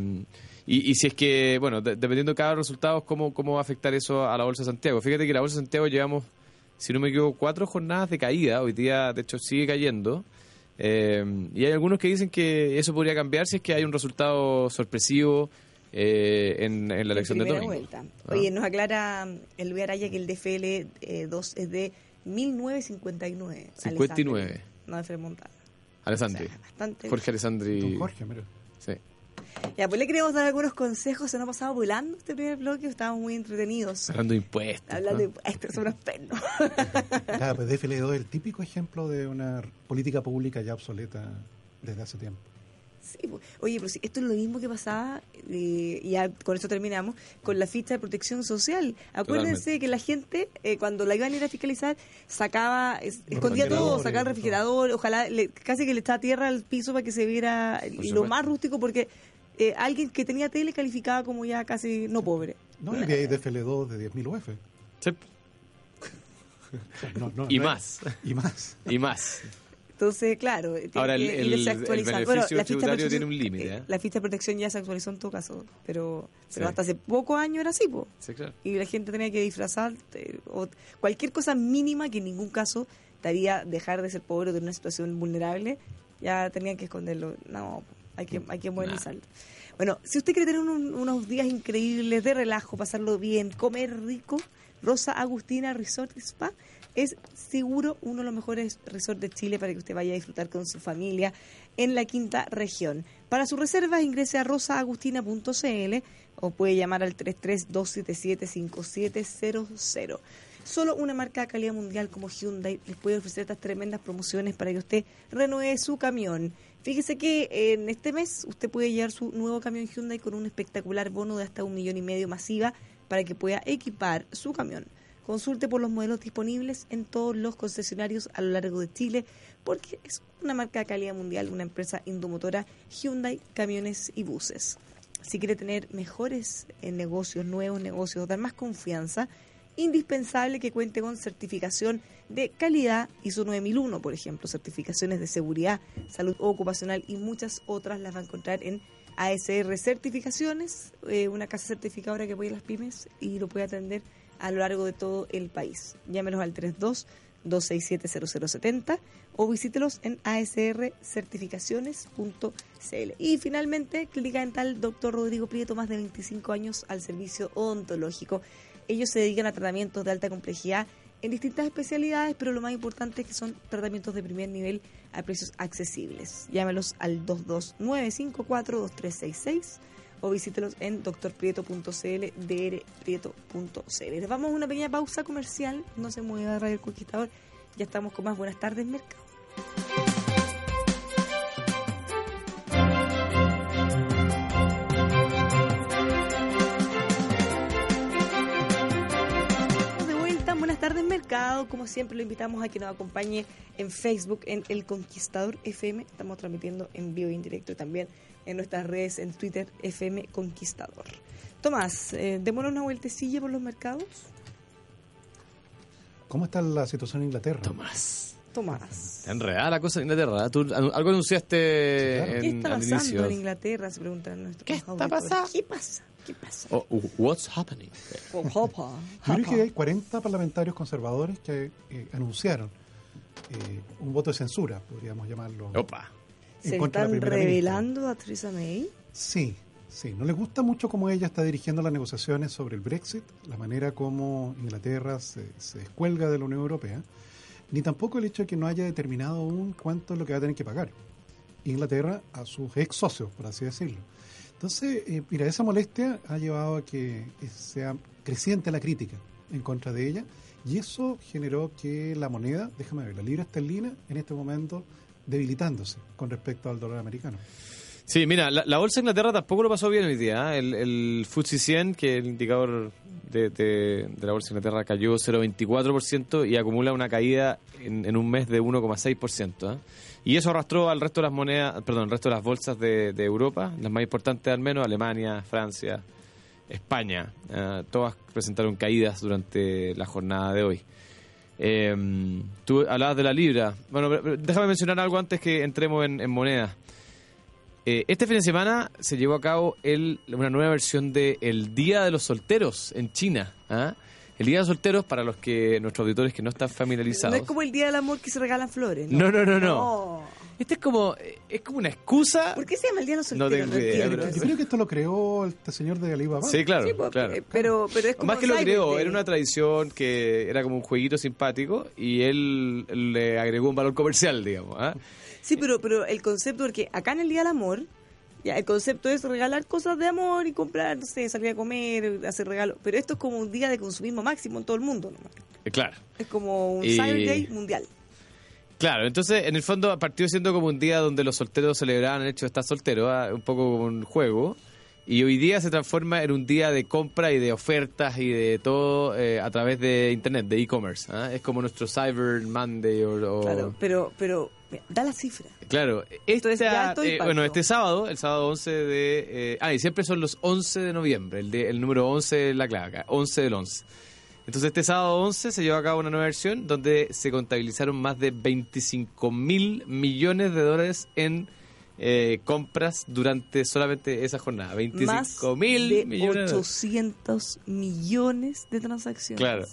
Speaker 3: y, y si es que, bueno, de- dependiendo de cada resultado, ¿cómo, ¿cómo va a afectar eso a la Bolsa de Santiago? Fíjate que la Bolsa de Santiago llevamos, si no me equivoco, cuatro jornadas de caída. Hoy día, de hecho, sigue cayendo. Eh, y hay algunos que dicen que eso podría cambiar si es que hay un resultado sorpresivo eh, en, en la elección de domingo.
Speaker 1: vuelta.
Speaker 3: Ah.
Speaker 1: Oye, nos aclara el Luis Araya que el DFL 2 es de 1959.
Speaker 3: 59.
Speaker 1: Alessandri, No de Fred Montana.
Speaker 3: Alessandri.
Speaker 1: O sea, bastante.
Speaker 3: Jorge Alessandri.
Speaker 2: Don Jorge, mira.
Speaker 3: Sí.
Speaker 1: Ya, pues le queremos dar algunos consejos. Se nos ha pasado volando este primer bloque. Estábamos muy entretenidos.
Speaker 3: Hablando de impuestos.
Speaker 1: Hablando
Speaker 3: ¿no?
Speaker 1: de estos son unos pernos.
Speaker 2: Claro, pues DFL2 es el típico ejemplo de una política pública ya obsoleta desde hace tiempo.
Speaker 1: Sí, pues. Oye, pero sí, esto es lo mismo que pasaba, eh, y ya con esto terminamos, con la ficha de protección social. Acuérdense
Speaker 3: Totalmente.
Speaker 1: que la gente, eh, cuando la iban a ir a fiscalizar, sacaba, es- escondía todo, sacaba el
Speaker 2: todo.
Speaker 1: refrigerador, ojalá, le- casi que le echaba tierra al piso para que se viera lo
Speaker 3: supuesto.
Speaker 1: más rústico, porque eh, alguien que tenía tele calificaba como ya casi no pobre.
Speaker 2: No, y de, de FL2 de 10.000 UF.
Speaker 3: Sí.
Speaker 2: No- no-
Speaker 3: Y
Speaker 2: no es-
Speaker 3: más.
Speaker 2: Y más.
Speaker 3: Y más.
Speaker 1: Entonces, claro, tiene
Speaker 3: Ahora, el-
Speaker 1: que
Speaker 3: el- el
Speaker 1: actualizando.
Speaker 3: beneficio
Speaker 1: la
Speaker 3: tributario
Speaker 1: protección-
Speaker 3: tiene un límite, ¿eh?
Speaker 1: La ficha de protección ya se actualizó en todo caso, pero, pero
Speaker 3: Sí.
Speaker 1: hasta hace pocos años era así, po.
Speaker 3: Sí, claro.
Speaker 1: y la gente tenía que disfrazar eh, o cualquier cosa mínima que en ningún caso te haría dejar de ser pobre o de una situación vulnerable, ya tenían que esconderlo. No, hay que, hay que modernizarlo. Bueno, si usted quiere tener un- unos días increíbles de relajo, pasarlo bien, comer rico, Rosa Agustina Resort Spa es seguro uno de los mejores resorts de Chile para que usted vaya a disfrutar con su familia en la quinta región. Para sus reservas ingrese a rosaagustina.cl o puede llamar al 332775700. Solo una marca de calidad mundial como Hyundai les puede ofrecer estas tremendas promociones para que usted renueve su camión. Fíjese que en este mes usted puede llevar su nuevo camión Hyundai con un espectacular bono de hasta un millón y medio masiva para que pueda equipar su camión. Consulte por los modelos disponibles en todos los concesionarios a lo largo de Chile, porque es una marca de calidad mundial, una empresa indomotora Hyundai Camiones y Buses. Si quiere tener mejores eh, negocios, nuevos negocios, dar más confianza, indispensable que cuente con certificación de calidad ISO 9001, por ejemplo, certificaciones de seguridad, salud ocupacional y muchas otras las va a encontrar en ASR Certificaciones, eh, una casa certificadora que apoya a las pymes y lo puede atender a lo largo de todo el país. Llámenos al 32 267 0070 o visítelos en asrcertificaciones.cl. Y finalmente, Clínica Dental Dr. Rodrigo Prieto, más de 25 años al servicio odontológico. Ellos se dedican a tratamientos de alta complejidad en distintas especialidades, pero lo más importante es que son tratamientos de primer nivel a precios accesibles. Llámelos al 22954-2366 o visítelos en drprieto.cl, drprieto.cl. Les vamos a una pequeña pausa comercial, no se mueva Radio Conquistador, ya estamos con más Buenas tardes, Mercado. Como siempre lo invitamos a que nos acompañe en Facebook en El Conquistador FM, estamos transmitiendo en vivo e indirecto y también en nuestras redes en Twitter FM Conquistador. Tomás, eh, démonos una vueltecilla por los mercados.
Speaker 2: ¿Cómo está la situación en Inglaterra?
Speaker 3: Tomás.
Speaker 1: Tomás.
Speaker 3: Enredada la cosa en Inglaterra. ¿eh? Tú algo anunciaste
Speaker 2: Claro.
Speaker 3: en,
Speaker 1: ¿Qué está
Speaker 3: al
Speaker 1: pasando
Speaker 3: inicio.
Speaker 1: en Inglaterra? Se preguntan nuestros
Speaker 3: ¿Qué está pasando?
Speaker 1: ¿Qué pasa? ¿Qué pasa?
Speaker 3: Oh, uh, what's happening?
Speaker 1: Oh,
Speaker 2: Yo creo que hay 40 parlamentarios conservadores que eh, anunciaron eh, un voto de censura, podríamos llamarlo.
Speaker 3: Opa.
Speaker 1: ¿Se están
Speaker 2: ministra.
Speaker 1: revelando a Theresa May?
Speaker 2: Sí, sí. No les gusta mucho cómo ella está dirigiendo las negociaciones sobre el Brexit, la manera como Inglaterra se, se descuelga de la Unión Europea, ni tampoco el hecho de que no haya determinado aún cuánto es lo que va a tener que pagar Inglaterra a sus ex socios, por así decirlo. Entonces, eh, mira, esa molestia ha llevado a que sea creciente la crítica en contra de ella y eso generó que la moneda, déjame ver, la libra esterlina en este momento debilitándose con respecto al dólar americano.
Speaker 3: Sí, mira, la, bolsa Inglaterra tampoco lo pasó bien hoy día. ¿eh? El, el FTSE 100, que es el indicador de, la bolsa Inglaterra, cayó 0,24% y acumula una caída en, un mes de 1,6%. ¿eh? Y eso arrastró al resto de las monedas, perdón, al resto de las bolsas de, de Europa, las más importantes al menos, Alemania, Francia, España. ¿eh? todas presentaron caídas durante la jornada de hoy. Eh, tú hablabas de la libra. Bueno, déjame mencionar algo antes que entremos en, en monedas. Eh, este fin de semana se llevó a cabo el, una nueva versión de El Día de los Solteros en China. ¿ah? El Día de los Solteros, para los que nuestros auditores que no están familiarizados.
Speaker 1: No es como el Día del Amor que se regalan flores.
Speaker 3: No, no, no, no.
Speaker 1: No.
Speaker 3: Este es como, es como una excusa.
Speaker 1: ¿Por qué se llama el Día de los
Speaker 3: No
Speaker 1: Solteros?
Speaker 3: tengo idea,
Speaker 1: entiendo.
Speaker 3: pero-
Speaker 2: Yo creo que esto lo creó este señor de Alibaba.
Speaker 3: Sí, claro,
Speaker 1: Sí, pues,
Speaker 3: claro.
Speaker 1: eh, pero, pero es como
Speaker 3: Más que lo creó, era una tradición que era como un jueguito simpático y él le agregó un valor comercial, digamos. ¿ah?
Speaker 1: Sí, pero, pero el concepto, porque acá en el Día del Amor, ya el concepto es regalar cosas de amor y comprar, no sé, salir a comer, hacer regalos. Pero esto es como un día de consumismo máximo en todo el mundo. ¿no?
Speaker 3: Eh, Claro.
Speaker 1: Es como un
Speaker 3: Y-
Speaker 1: Cyber Day mundial.
Speaker 3: Claro, entonces en el fondo partió siendo como un día donde los solteros celebraban el hecho de estar solteros, ¿ah? un poco como un juego. Y hoy día se transforma en un día de compra y de ofertas y de todo eh, a través de internet, de e-commerce. ¿ah? Es como nuestro Cyber Monday o... o-
Speaker 1: Claro, pero, pero da la cifra.
Speaker 3: Claro,
Speaker 1: Entonces,
Speaker 3: esta-
Speaker 1: alto
Speaker 3: eh, bueno, este sábado, el sábado 11 de... eh, ah, y siempre son los 11 de noviembre, el, de- el número 11 es la clave acá, 11 del 11. Entonces este sábado 11 se llevó a cabo una nueva versión donde se contabilizaron más de 25 mil millones de dólares en eh, compras durante solamente esa jornada. 25
Speaker 1: Más
Speaker 3: mil
Speaker 1: de
Speaker 3: millones de dólares.
Speaker 1: 800 millones de transacciones.
Speaker 3: Claro.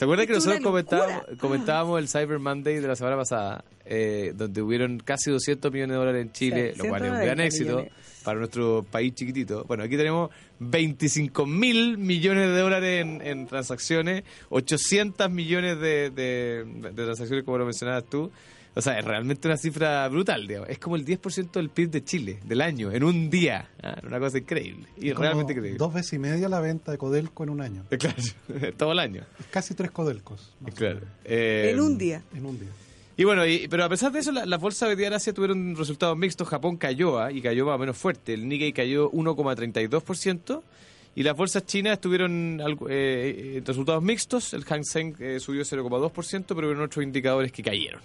Speaker 3: ¿Se acuerdan que nosotros comentábamos, comentábamos el Cyber Monday de la semana pasada, eh, donde hubieron casi 200 millones de dólares en Chile,
Speaker 1: Sí,
Speaker 3: lo cual es un gran
Speaker 1: 190
Speaker 3: éxito
Speaker 1: millones.
Speaker 3: para nuestro país chiquitito? Bueno, aquí tenemos 25 mil millones de dólares en, en transacciones, 800 millones de, de- de transacciones, como lo mencionabas tú. O sea, es realmente una cifra brutal, digamos. Es como el 10% del PIB de Chile, del año, en un día. Ah, Una cosa increíble. Y
Speaker 2: Como
Speaker 3: realmente increíble.
Speaker 2: Dos veces y media la venta de Codelco en un año.
Speaker 3: Claro, todo el año.
Speaker 2: Es casi tres Codelcos.
Speaker 3: Claro. Eh,
Speaker 1: En un día.
Speaker 2: En un día.
Speaker 3: Y bueno, y- pero a pesar de eso, la- las bolsas hoy día en Asia tuvieron resultados mixtos. Japón cayó, ¿ah? y cayó más o menos fuerte. El Nikkei cayó 1,32%. Y las bolsas chinas tuvieron eh, eh, resultados mixtos. El Hang Seng eh, subió 0,2%, pero hubieron otros indicadores que cayeron.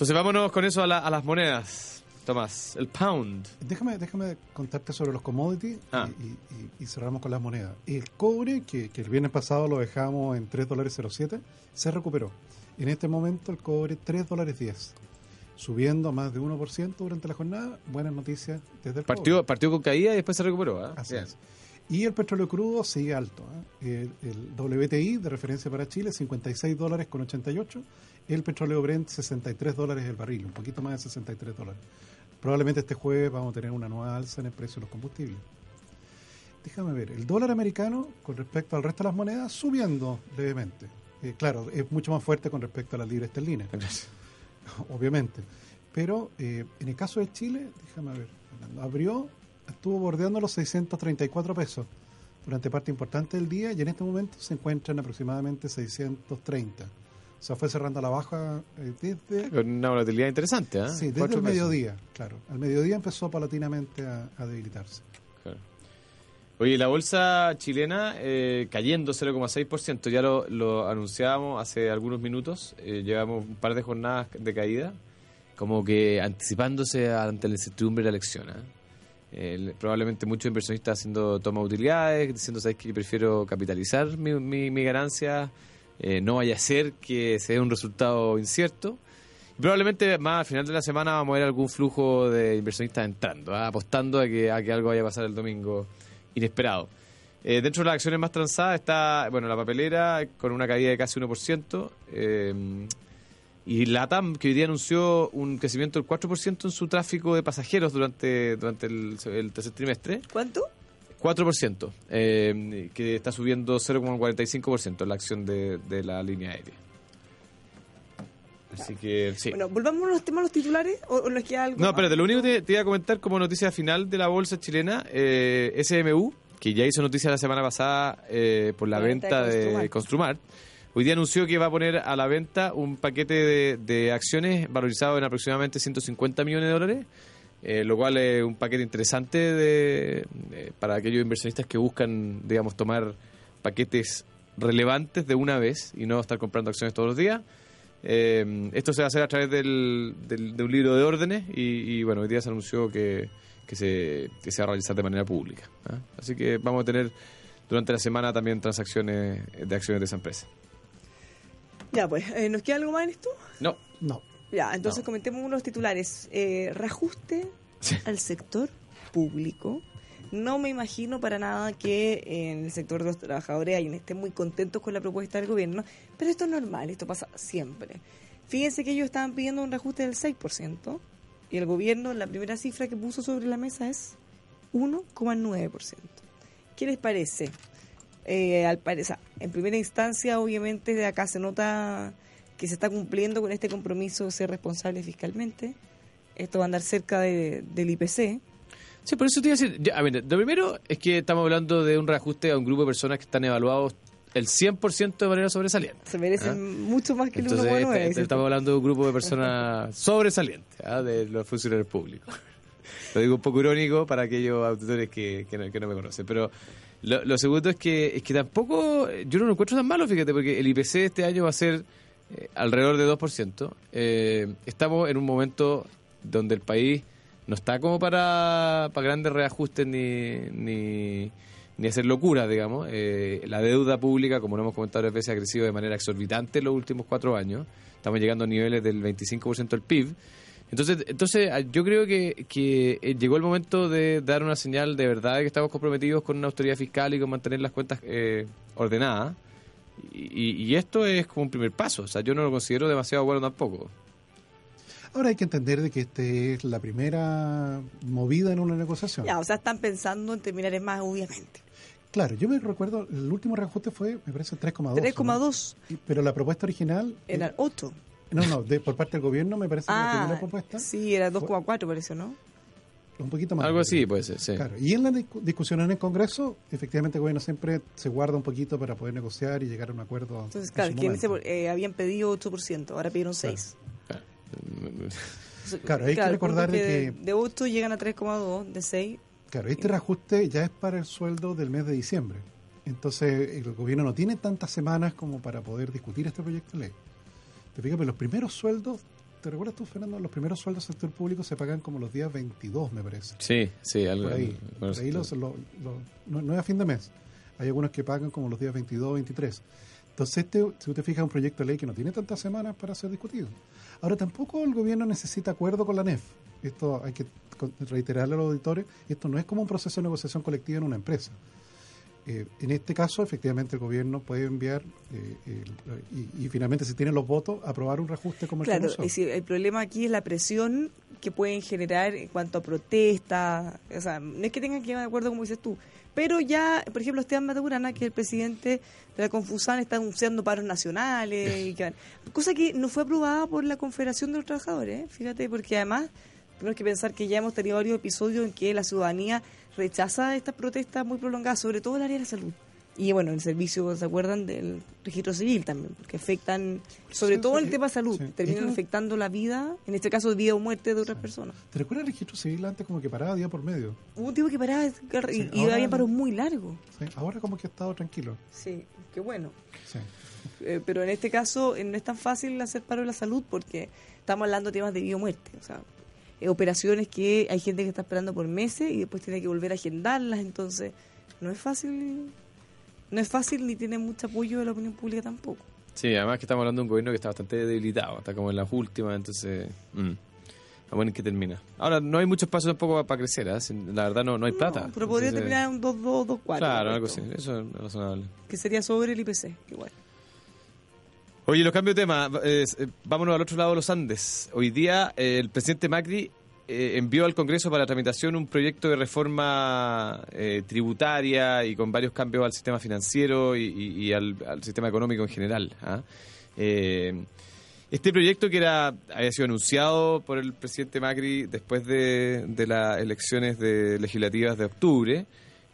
Speaker 3: Entonces vámonos con eso a, la- a las monedas. Tomás, el pound.
Speaker 2: Déjame, déjame contarte sobre los commodities
Speaker 3: Ah.
Speaker 2: y, y- y- y cerramos con las monedas. El cobre, que, que el viernes pasado lo dejamos en 3 dólares 07, se recuperó. En este momento el cobre 3 dólares 10, subiendo más de 1% durante la jornada. Buenas noticias desde el
Speaker 3: Partió,
Speaker 2: cobre.
Speaker 3: partió con caída y después se recuperó. ¿ah?
Speaker 2: Así
Speaker 3: Bien.
Speaker 2: es. Y el petróleo crudo sigue alto. ¿eh? El, el WTI de referencia para Chile 56 dólares con 88. El petróleo Brent 63 dólares el barril, un poquito más de 63 dólares. Probablemente este jueves vamos a tener una nueva alza en el precio de los combustibles. Déjame ver, el dólar americano con respecto al resto de las monedas subiendo levemente. Eh, claro, es mucho más fuerte con respecto a la libra esterlina, obviamente. Pero eh, en el caso de Chile, déjame ver, abrió, estuvo bordeando los 634 pesos durante parte importante del día y en este momento se encuentra en aproximadamente 630. O sea, fue cerrando a la baja eh, desde,
Speaker 3: Con una volatilidad interesante. ¿ah?
Speaker 2: sí, desde el mediodía, claro. Al mediodía empezó paulatinamente a, a debilitarse.
Speaker 3: Claro. Oye, la bolsa chilena eh, cayendo 0,6%, ya lo, lo anunciábamos hace algunos minutos, eh, llevamos un par de jornadas de caída, como que anticipándose ante la incertidumbre de la elección. El- probablemente muchos inversionistas haciendo toma de utilidades, diciendo, ¿sabes que Prefiero capitalizar mi, mi, mi ganancia, eh, no vaya a ser que se dé un resultado incierto. Probablemente más al final de la semana vamos a ver algún flujo de inversionistas entrando, ¿ah? apostando a que, a que algo vaya a pasar el domingo inesperado. Eh, dentro de las acciones más transadas está bueno la papelera con una caída de casi 1%. eh, y la TAM, que hoy día anunció un crecimiento del 4% en su tráfico de pasajeros durante, durante el, el tercer trimestre.
Speaker 1: ¿Cuánto?
Speaker 3: 4%, eh, que está subiendo 0,45% la acción de, de la línea aérea. Así que sí.
Speaker 1: Bueno, volvamos a los temas, los titulares, o, o les queda algo.
Speaker 3: No, espérate, lo único que te, te iba a comentar como noticia final de la bolsa chilena, eh, SMU, que ya hizo noticia la semana pasada eh, por la,
Speaker 1: La venta
Speaker 3: venta,
Speaker 1: de
Speaker 3: de Construmart, hoy día anunció que va a poner a la venta un paquete de, de acciones valorizado en aproximadamente 150 millones de dólares, eh, lo cual es un paquete interesante de, de- para aquellos inversionistas que buscan, digamos, tomar paquetes relevantes de una vez y no estar comprando acciones todos los días. Eh, esto se va a hacer a través del, del- de un libro de órdenes y, y, bueno, hoy día se anunció que, que, se, que se va a realizar de manera pública. ¿ah? Así que vamos a tener durante la semana también transacciones de acciones de esa empresa.
Speaker 1: Ya, pues, eh, ¿nos queda algo más en esto?
Speaker 3: No,
Speaker 2: No.
Speaker 1: Ya, entonces
Speaker 3: No.
Speaker 1: comentemos unos titulares. Eh, reajuste
Speaker 3: Sí.
Speaker 1: al sector público. No me imagino para nada que en el sector de los trabajadores hayan estén muy contentos con la propuesta del gobierno, pero esto es normal, esto pasa siempre. Fíjense que ellos estaban pidiendo un reajuste del 6% y el gobierno, la primera cifra que puso sobre la mesa es 1,9%. ¿Qué les parece? Eh, al parecer, en primera instancia, obviamente, de acá se nota que se está cumpliendo con este compromiso de ser responsable fiscalmente. Esto va a andar cerca de- del IPC.
Speaker 3: Sí, por eso te iba a decir, a ver, lo primero es que estamos hablando de un reajuste a un grupo de personas que están evaluados el 100% de manera sobresaliente.
Speaker 1: Se merecen
Speaker 3: Ah.
Speaker 1: mucho más que el
Speaker 3: Entonces,
Speaker 1: 1,9.
Speaker 3: este-
Speaker 1: ¿cierto?
Speaker 3: estamos hablando de un grupo de personas sobresalientes, ¿ah? de los funcionarios públicos. Lo digo un poco irónico para aquellos auditores que, que, no, que no me conocen. Pero lo, lo segundo es que, es que tampoco, yo no lo encuentro tan malo, fíjate, porque el IPC este año va a ser eh, alrededor de 2%. Eh, estamos en un momento donde el país no está como para, para grandes reajustes ni, ni, hacer locuras, digamos. Eh, la deuda pública, como lo hemos comentado varias veces, ha crecido de manera exorbitante en los últimos cuatro años. Estamos llegando a niveles del 25% del PIB. Entonces, entonces ah, yo creo que, que eh, llegó el momento de dar una señal de verdad de que estamos comprometidos con una autoridad fiscal y con mantener las cuentas ordenadas. Y, y esto es como un primer paso. O sea, yo no lo considero demasiado bueno tampoco.
Speaker 2: Ahora hay que entender de que este es la primera movida en una negociación.
Speaker 1: Ya, o sea, están pensando en terminar en más, obviamente.
Speaker 2: Claro, yo me recuerdo, el último reajuste fue, me parece, 3,2.
Speaker 1: 3,2.
Speaker 2: ¿no? Pero la propuesta original... eh,
Speaker 1: Eran 8.
Speaker 2: no, no, de, por parte del gobierno me parece que la
Speaker 1: Ah,
Speaker 2: primera propuesta
Speaker 1: sí, era 2,4 parece, ¿no?
Speaker 2: Un poquito más.
Speaker 3: Algo así puede ser, sí.
Speaker 2: Claro, y en la discu- discusión en el Congreso, efectivamente el gobierno siempre se guarda un poquito para poder negociar y llegar a un acuerdo.
Speaker 1: Entonces,
Speaker 2: en
Speaker 1: claro, que en ese-
Speaker 2: momento.
Speaker 1: eh, habían pedido 8%, ahora pidieron 6.
Speaker 3: Claro.
Speaker 2: Claro, hay que recordar de que-
Speaker 1: de 8 llegan a 3,2, de 6.
Speaker 2: Claro, este reajuste ya es para el sueldo del mes de diciembre. Entonces, el gobierno no tiene tantas semanas como para poder discutir este proyecto de ley. Te fijas, pero los primeros sueldos, ¿te recuerdas tú, Fernando? Los primeros sueldos del sector público se pagan como los días 22, me parece.
Speaker 3: Sí, sí, algo.
Speaker 2: Por ahí. Por ahí los, no, no es a fin de mes. Hay algunos que pagan como los días 22, 23. Entonces, este, si fijas, es un proyecto de ley que no tiene tantas semanas para ser discutido. Ahora, tampoco el gobierno necesita acuerdo con la NEF. Esto hay que reiterarle a los auditores. Esto no es como un proceso de negociación colectiva en una empresa. Eh, en este caso, efectivamente, el gobierno puede enviar eh, el- y, y finalmente, si tiene los votos, aprobar un reajuste como el
Speaker 1: Claro, es decir, el problema aquí es la presión que pueden generar en cuanto a protestas. O sea, no es que tengan que llegar de acuerdo como dices tú, pero ya, por ejemplo, Esteban Maturana, que es el presidente de la Confusan, está anunciando paros nacionales, y que van- cosa que no fue aprobada por la Confederación de los Trabajadores, ¿eh? fíjate, porque además tenemos que pensar que ya hemos tenido varios episodios en que la ciudadanía rechaza estas protestas muy prolongadas, sobre todo en el área de la salud. Y bueno, el servicio, ¿se acuerdan? Del registro civil también, porque afectan, sobre
Speaker 2: Sí,
Speaker 1: todo el tema de salud,
Speaker 2: sí.
Speaker 1: terminan afectando la vida, en este caso vida o muerte de otras personas.
Speaker 2: ¿Te recuerdas el registro civil antes como que paraba día por medio?
Speaker 1: Hubo un tipo que paraba y,
Speaker 2: Sí,
Speaker 1: y
Speaker 2: ahora
Speaker 1: había paros muy largos.
Speaker 2: Ahora como que ha estado tranquilo.
Speaker 1: Sí, qué bueno. Eh, pero en este caso eh, no es tan fácil hacer paro de la salud porque estamos hablando de temas de vida o muerte. O sea, eh, operaciones que hay gente que está esperando por meses y después tiene que volver a agendarlas. Entonces, no es fácil. No es fácil ni tiene mucho apoyo de la opinión pública tampoco.
Speaker 3: Sí, además que estamos hablando de un gobierno que está bastante debilitado, está como en las últimas, entonces... mm, a ver en qué termina. Ahora, no hay mucho espacio tampoco para crecer, ¿eh? Sin- la verdad no, no hay plata.
Speaker 1: Pero podría
Speaker 3: Entonces,
Speaker 1: terminar en un 2-2, 2-4.
Speaker 3: Claro, algo así, eso es razonable.
Speaker 1: Que sería sobre el IPC, igual.
Speaker 3: Oye, los cambios de tema, eh, vámonos al otro lado de los Andes. Hoy día eh, el presidente Macri eh, envió al Congreso para tramitación un proyecto de reforma tributaria y con varios cambios al sistema financiero y, al, sistema económico en general. ¿ah? Este proyecto que era había sido anunciado por el presidente Macri después de, de las elecciones de legislativas de octubre,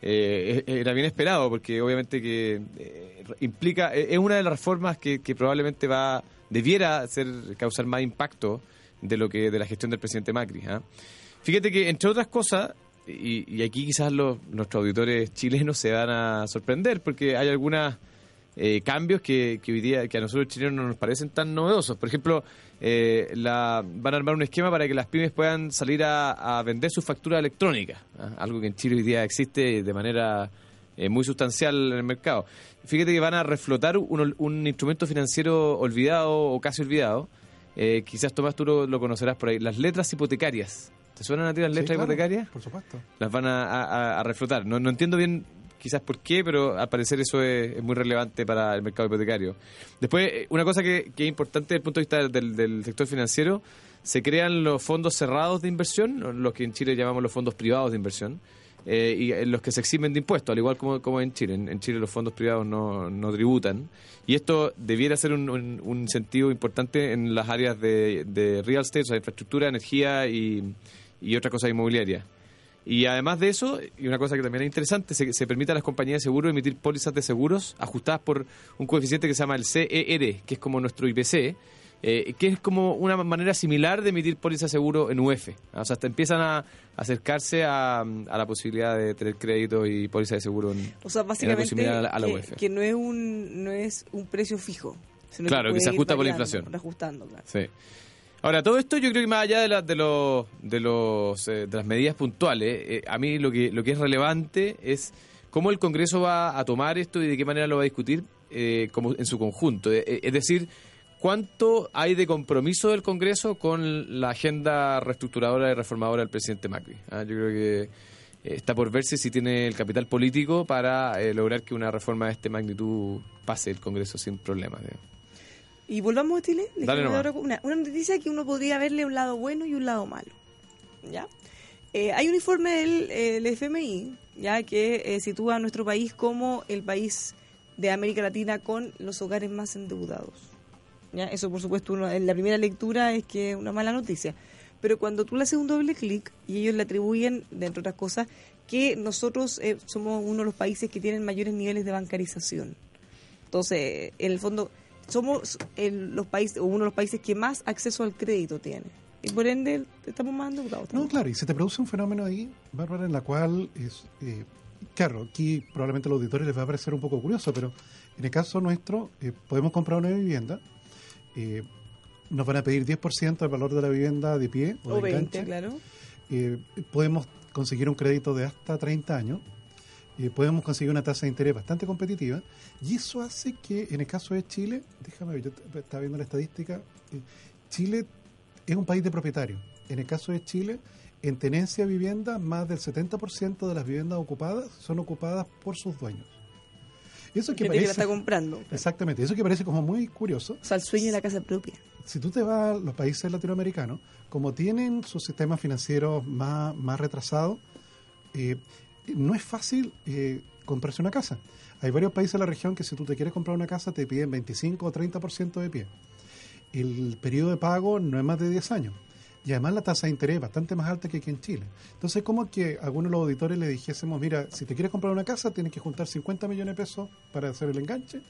Speaker 3: eh, e- era bien esperado porque obviamente que eh, implica eh, es una de las reformas que, que probablemente va debiera ser causar más impacto de lo que de la gestión del presidente Macri. ¿ah? Fíjate que entre otras cosas y, y aquí quizás los, nuestros auditores chilenos se van a sorprender porque hay algunas eh, cambios que, que hoy día que a nosotros chilenos no nos parecen tan novedosos. Por ejemplo, eh, la, van a armar un esquema para que las pymes puedan salir a, a vender sus facturas electrónicas, ¿ah? algo que en Chile hoy día existe de manera eh, muy sustancial en el mercado. Fíjate que van a reflotar un, un instrumento financiero olvidado o casi olvidado. Eh, quizás Tomás tú lo, lo conocerás por ahí. Las letras hipotecarias. ¿Te suenan a ti las
Speaker 2: Sí,
Speaker 3: letras
Speaker 2: claro,
Speaker 3: hipotecarias?
Speaker 2: Por supuesto.
Speaker 3: las van a, a- a reflotar. No, no entiendo bien quizás por qué, pero al parecer eso es, muy relevante para el mercado hipotecario. Después, eh, una cosa que, es importante desde el punto de vista del, sector financiero, se crean los fondos cerrados de inversión, los que en Chile llamamos los fondos privados de inversión, eh, y los que se eximen de impuestos, al igual como, en Chile. En, Chile los fondos privados no, no tributan. Y esto debiera ser un, un- incentivo importante en las áreas de, real estate, o sea, infraestructura, energía y, y otras cosas inmobiliarias. Y además de eso, y una cosa que también es interesante, se, se permite a las compañías de seguro emitir pólizas de seguros ajustadas por un coeficiente que se llama el CER, que es como nuestro IPC, eh, que es como una manera similar de emitir pólizas de seguro en UF. O sea, hasta empiezan a acercarse a, a la posibilidad de tener crédito y póliza de seguro en,
Speaker 1: O sea, básicamente
Speaker 3: similar a la, a la
Speaker 1: que,
Speaker 3: UF.
Speaker 1: que no es un no es un precio fijo, sino
Speaker 3: Claro, que se ajusta por la inflación.
Speaker 1: Reajustando, claro.
Speaker 3: Sí. Ahora, todo esto yo creo que más allá de, la- de, los, de, los, eh, de las medidas puntuales, eh, a mí lo que, lo que es relevante es cómo el Congreso va a tomar esto y de qué manera lo va a discutir eh, como en su conjunto. Eh, es decir, cuánto hay de compromiso del Congreso con la agenda reestructuradora y reformadora del presidente Macri. Ah, yo creo que está por verse si tiene el capital político para eh, lograr que una reforma de esta magnitud pase el Congreso sin problemas. digamos.
Speaker 1: Y volvamos a Chile. Les
Speaker 3: Dale
Speaker 1: quiero
Speaker 3: nomás.
Speaker 1: una, una noticia que uno podría verle un lado bueno y un lado malo. ¿Ya? Eh, hay un informe del eh, el FMI ya que eh, sitúa a nuestro país como el país de América Latina con los hogares más endeudados. ¿Ya? Eso, por supuesto, uno, en la primera lectura es que es una mala noticia. Pero cuando tú le haces un doble clic y ellos le atribuyen, entre otras cosas, que nosotros eh, somos uno de los países que tienen mayores niveles de bancarización. Entonces, en el fondo, somos el, los países, o uno de los países que más acceso al crédito tiene. Y por ende, estamos más endeudados.
Speaker 2: No, claro, y se te produce un fenómeno ahí, Bárbara, en la cual es, eh, claro, aquí probablemente a los auditores les va a parecer un poco curioso, pero en el caso nuestro, eh, podemos comprar una vivienda, eh, nos van a pedir 10% del valor de la vivienda de pie o,
Speaker 1: O
Speaker 2: de
Speaker 1: 20,
Speaker 2: enganche.
Speaker 1: claro.
Speaker 2: Eh, podemos conseguir un crédito de hasta 30 años, eh, podemos conseguir una tasa de interés bastante competitiva, y eso hace que en el caso de Chile, déjame ver, yo estaba viendo la estadística, eh, Chile es un país de propietarios. En el caso de Chile, en tenencia de vivienda, más del 70% de las viviendas ocupadas son ocupadas por sus dueños. Eso que
Speaker 1: la está comprando.
Speaker 2: exactamente, eso que parece como muy curioso,
Speaker 1: O sea, el sueño de la casa propia.
Speaker 2: si tú te vas a los países latinoamericanos, como tienen sus sistemas financieros más, más retrasados, eh, no es fácil eh, comprarse una casa. Hay varios países de la región que si tú te quieres comprar una casa te piden 25 o 30% de pie. El periodo de pago no es más de 10 años. Y además la tasa de interés es bastante más alta que aquí en Chile. Entonces, como que a algunos de los auditores le dijésemos, mira, si te quieres comprar una casa, tienes que juntar 50 millones de pesos para hacer el enganche,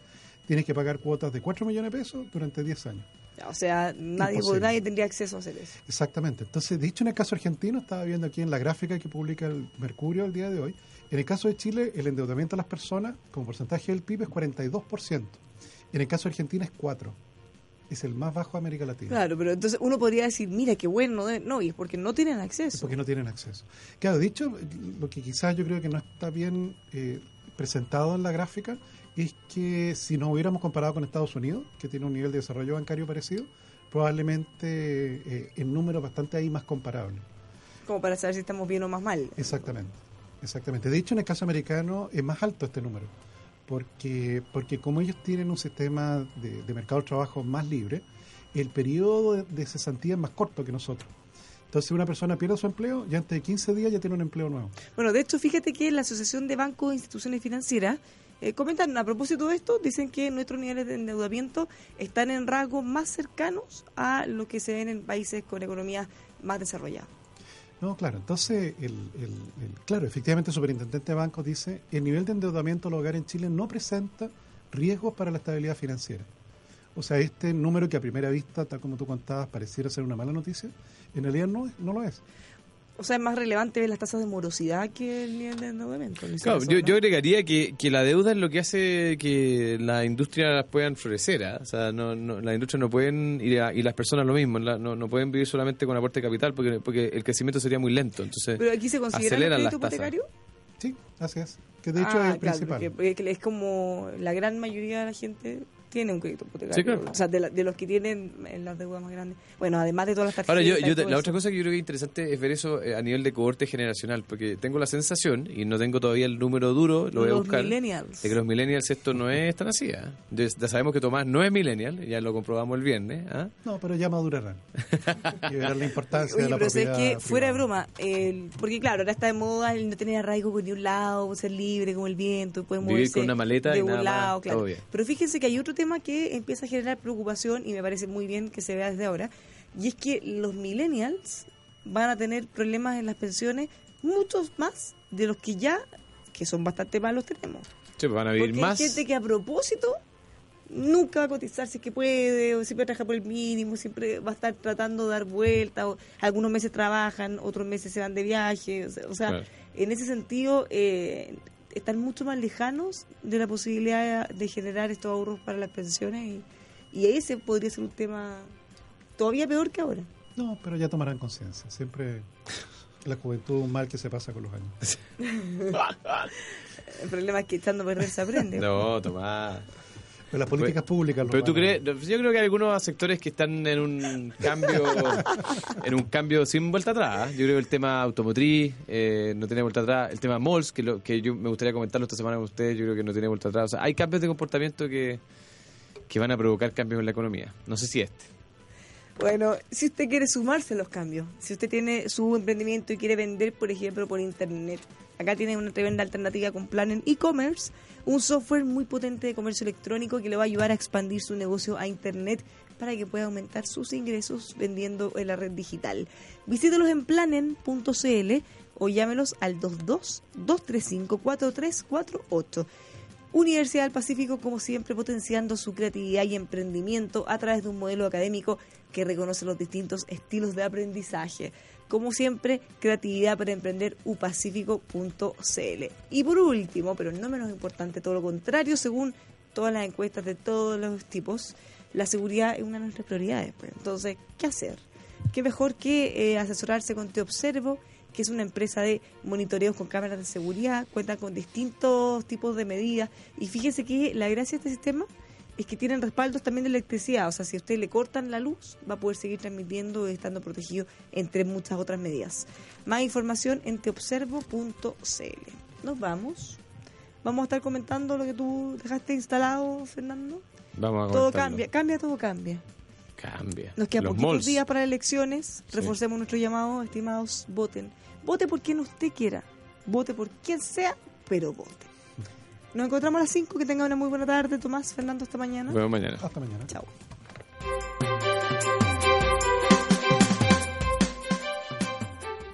Speaker 2: tienes que pagar cuotas de 4 millones de pesos durante 10 años.
Speaker 1: O sea, nadie,
Speaker 2: Imposible.
Speaker 1: nadie tendría acceso a hacer eso.
Speaker 2: Exactamente. Entonces, dicho en el caso argentino, estaba viendo aquí en la gráfica que publica el Mercurio el día de hoy, en el caso de Chile, el endeudamiento de las personas como porcentaje del PIB es 42%. En el caso de Argentina es 4%. Es el más bajo de América Latina.
Speaker 1: Claro, pero entonces uno podría decir, mira, qué bueno. de- No, y es porque no tienen
Speaker 2: Es
Speaker 1: acceso.
Speaker 2: porque no tienen acceso. Claro, dicho, lo que quizás yo creo que no está bien eh, presentado en la gráfica es que si nos hubiéramos comparado con Estados Unidos, que tiene un nivel de desarrollo bancario parecido, probablemente eh, en números bastante ahí más comparables.
Speaker 1: Como para saber si estamos bien o más mal.
Speaker 2: Exactamente, exactamente. De hecho, en el caso americano es más alto este número, porque, porque como ellos tienen un sistema de, de mercado de trabajo más libre, el periodo de, de cesantía es más corto que nosotros. Entonces, si una persona pierde su empleo, ya antes de 15 días ya tiene un empleo nuevo.
Speaker 1: Bueno, de hecho, fíjate que la Asociación de Bancos e Instituciones Financieras eh, comentan a propósito de esto, dicen que nuestros niveles de endeudamiento están en rasgos más cercanos a lo que se ven en países con economías más desarrolladas.
Speaker 2: No, claro. Entonces, el, claro, efectivamente, el superintendente de bancos dice el nivel de endeudamiento del hogar en Chile no presenta riesgos para la estabilidad financiera. O sea, este número que a primera vista, tal como tú contabas, pareciera ser una mala noticia, en realidad no, es- no lo es.
Speaker 1: O sea, es más relevante ver las tasas de morosidad que el nivel de endeudamiento. Dice
Speaker 3: Claro,
Speaker 1: eso,
Speaker 3: yo,
Speaker 1: ¿no?
Speaker 3: yo agregaría que, que la deuda es lo que hace que la industria puedan florecer. ¿ah? O sea, no, no, la industria no pueden, y, la- y las personas lo mismo, la- no, no pueden vivir solamente con aporte de capital porque, porque el crecimiento sería muy lento. Entonces,
Speaker 1: Pero aquí se considera el
Speaker 3: aceleran
Speaker 1: crédito
Speaker 3: las tasas.
Speaker 1: hipotecario.
Speaker 2: Sí, así es. Que de hecho
Speaker 1: Ah,
Speaker 2: es el
Speaker 1: claro,
Speaker 2: principal.
Speaker 1: porque- porque es como la gran mayoría de la gente tiene un crédito hipotecario.
Speaker 3: Sí, claro.
Speaker 1: O sea, de, la- de los que tienen eh, las deudas más grandes. Bueno, además de todas las tarjetas.
Speaker 3: Ahora, yo, yo- la
Speaker 1: eso.
Speaker 3: otra cosa que yo creo que es interesante es ver eso eh, a nivel de cohorte generacional, porque tengo la sensación, y no tengo todavía el número duro, lo voy a
Speaker 1: Los
Speaker 3: buscar,
Speaker 1: millennials.
Speaker 3: de que los millennials esto no es tan así. ¿ah? Ya sabemos que Tomás no es millennial, ya lo comprobamos el viernes. ¿ah?
Speaker 2: No, pero ya madurarán. y verán la importancia
Speaker 1: Oye,
Speaker 2: de la
Speaker 1: pero
Speaker 2: propiedad
Speaker 1: que fuera de
Speaker 2: privada.
Speaker 1: broma, el- porque claro, ahora está de moda el no tener arraigo con ni un lado, ser libre como el viento, puede
Speaker 3: Vivir con una maleta
Speaker 1: de
Speaker 3: y
Speaker 1: un
Speaker 3: nada más,
Speaker 1: lado, claro.
Speaker 3: todo bien.
Speaker 1: Pero fíjense que hay otro tema que empieza a generar preocupación y me parece muy bien que se vea desde ahora, y es que los millennials van a tener problemas en las pensiones muchos más de los que ya, que son bastante malos, tenemos.
Speaker 3: Sí, pues van a vivir
Speaker 1: Porque
Speaker 3: más.
Speaker 1: hay gente que a propósito nunca va a cotizar si es que puede, o siempre trabaja por el mínimo, siempre va a estar tratando de dar vueltas, o algunos meses trabajan, otros meses se van de viaje, o sea, o sea,
Speaker 3: Claro.
Speaker 1: en ese sentido eh, están mucho más lejanos de la posibilidad de generar estos ahorros para las pensiones y, Y ese podría ser un tema todavía peor que ahora.
Speaker 2: No, pero ya tomarán conciencia. Siempre la juventud un mal que se pasa con los años.
Speaker 1: El problema es que echando a perder se aprende.
Speaker 3: No, Tomás.
Speaker 2: Pero las políticas públicas
Speaker 3: Pero tú crees, yo creo que hay algunos sectores que están en un cambio, en un cambio sin vuelta atrás. Yo creo que el tema automotriz eh, no tiene vuelta atrás. El tema malls, que, lo, que yo me gustaría comentarlo esta semana con ustedes, yo creo que no tiene vuelta atrás. O sea, hay cambios de comportamiento que, que van a provocar cambios en la economía. No sé si este.
Speaker 1: Bueno, si usted quiere sumarse a los cambios, si usted tiene su emprendimiento y quiere vender, por ejemplo, por internet, acá tiene una tremenda alternativa con Planen e-commerce, un software muy potente de comercio electrónico que le va a ayudar a expandir su negocio a internet para que pueda aumentar sus ingresos vendiendo en la red digital. Visítelos en planen.cl o llámelos al 22 235 4348. Universidad del Pacífico, como siempre, potenciando su creatividad y emprendimiento a través de un modelo académico que reconoce los distintos estilos de aprendizaje. Como siempre, creatividad para emprender upacífico.cl. Y por último, pero no menos importante, todo lo contrario, según todas las encuestas de todos los tipos, la seguridad es una de nuestras prioridades. Pues. Entonces, ¿qué hacer? ¿Qué mejor que eh, asesorarse con Te Observo? que es una empresa de monitoreos con cámaras de seguridad, cuenta con distintos tipos de medidas y fíjese que la gracia de este sistema es que tienen respaldos también de electricidad, o sea, si a usted le cortan la luz, va a poder seguir transmitiendo y estando protegido entre muchas otras medidas. Más información en teobservo.cl. Nos vamos. Vamos a estar comentando lo que tú dejaste instalado, Fernando.
Speaker 3: Vamos a
Speaker 1: Todo cambia, cambia, todo cambia.
Speaker 3: Cambia.
Speaker 1: Nos quedan poquitos
Speaker 3: malls.
Speaker 1: días para elecciones.
Speaker 3: Sí.
Speaker 1: Reforcemos nuestro llamado, estimados, voten. Vote por quien usted quiera. Vote por quien sea, pero vote. Nos encontramos a las 5. Que tengan una muy buena tarde, Tomás, Fernando. Hasta mañana.
Speaker 3: Nos mañana.
Speaker 2: Hasta mañana.
Speaker 1: Chao.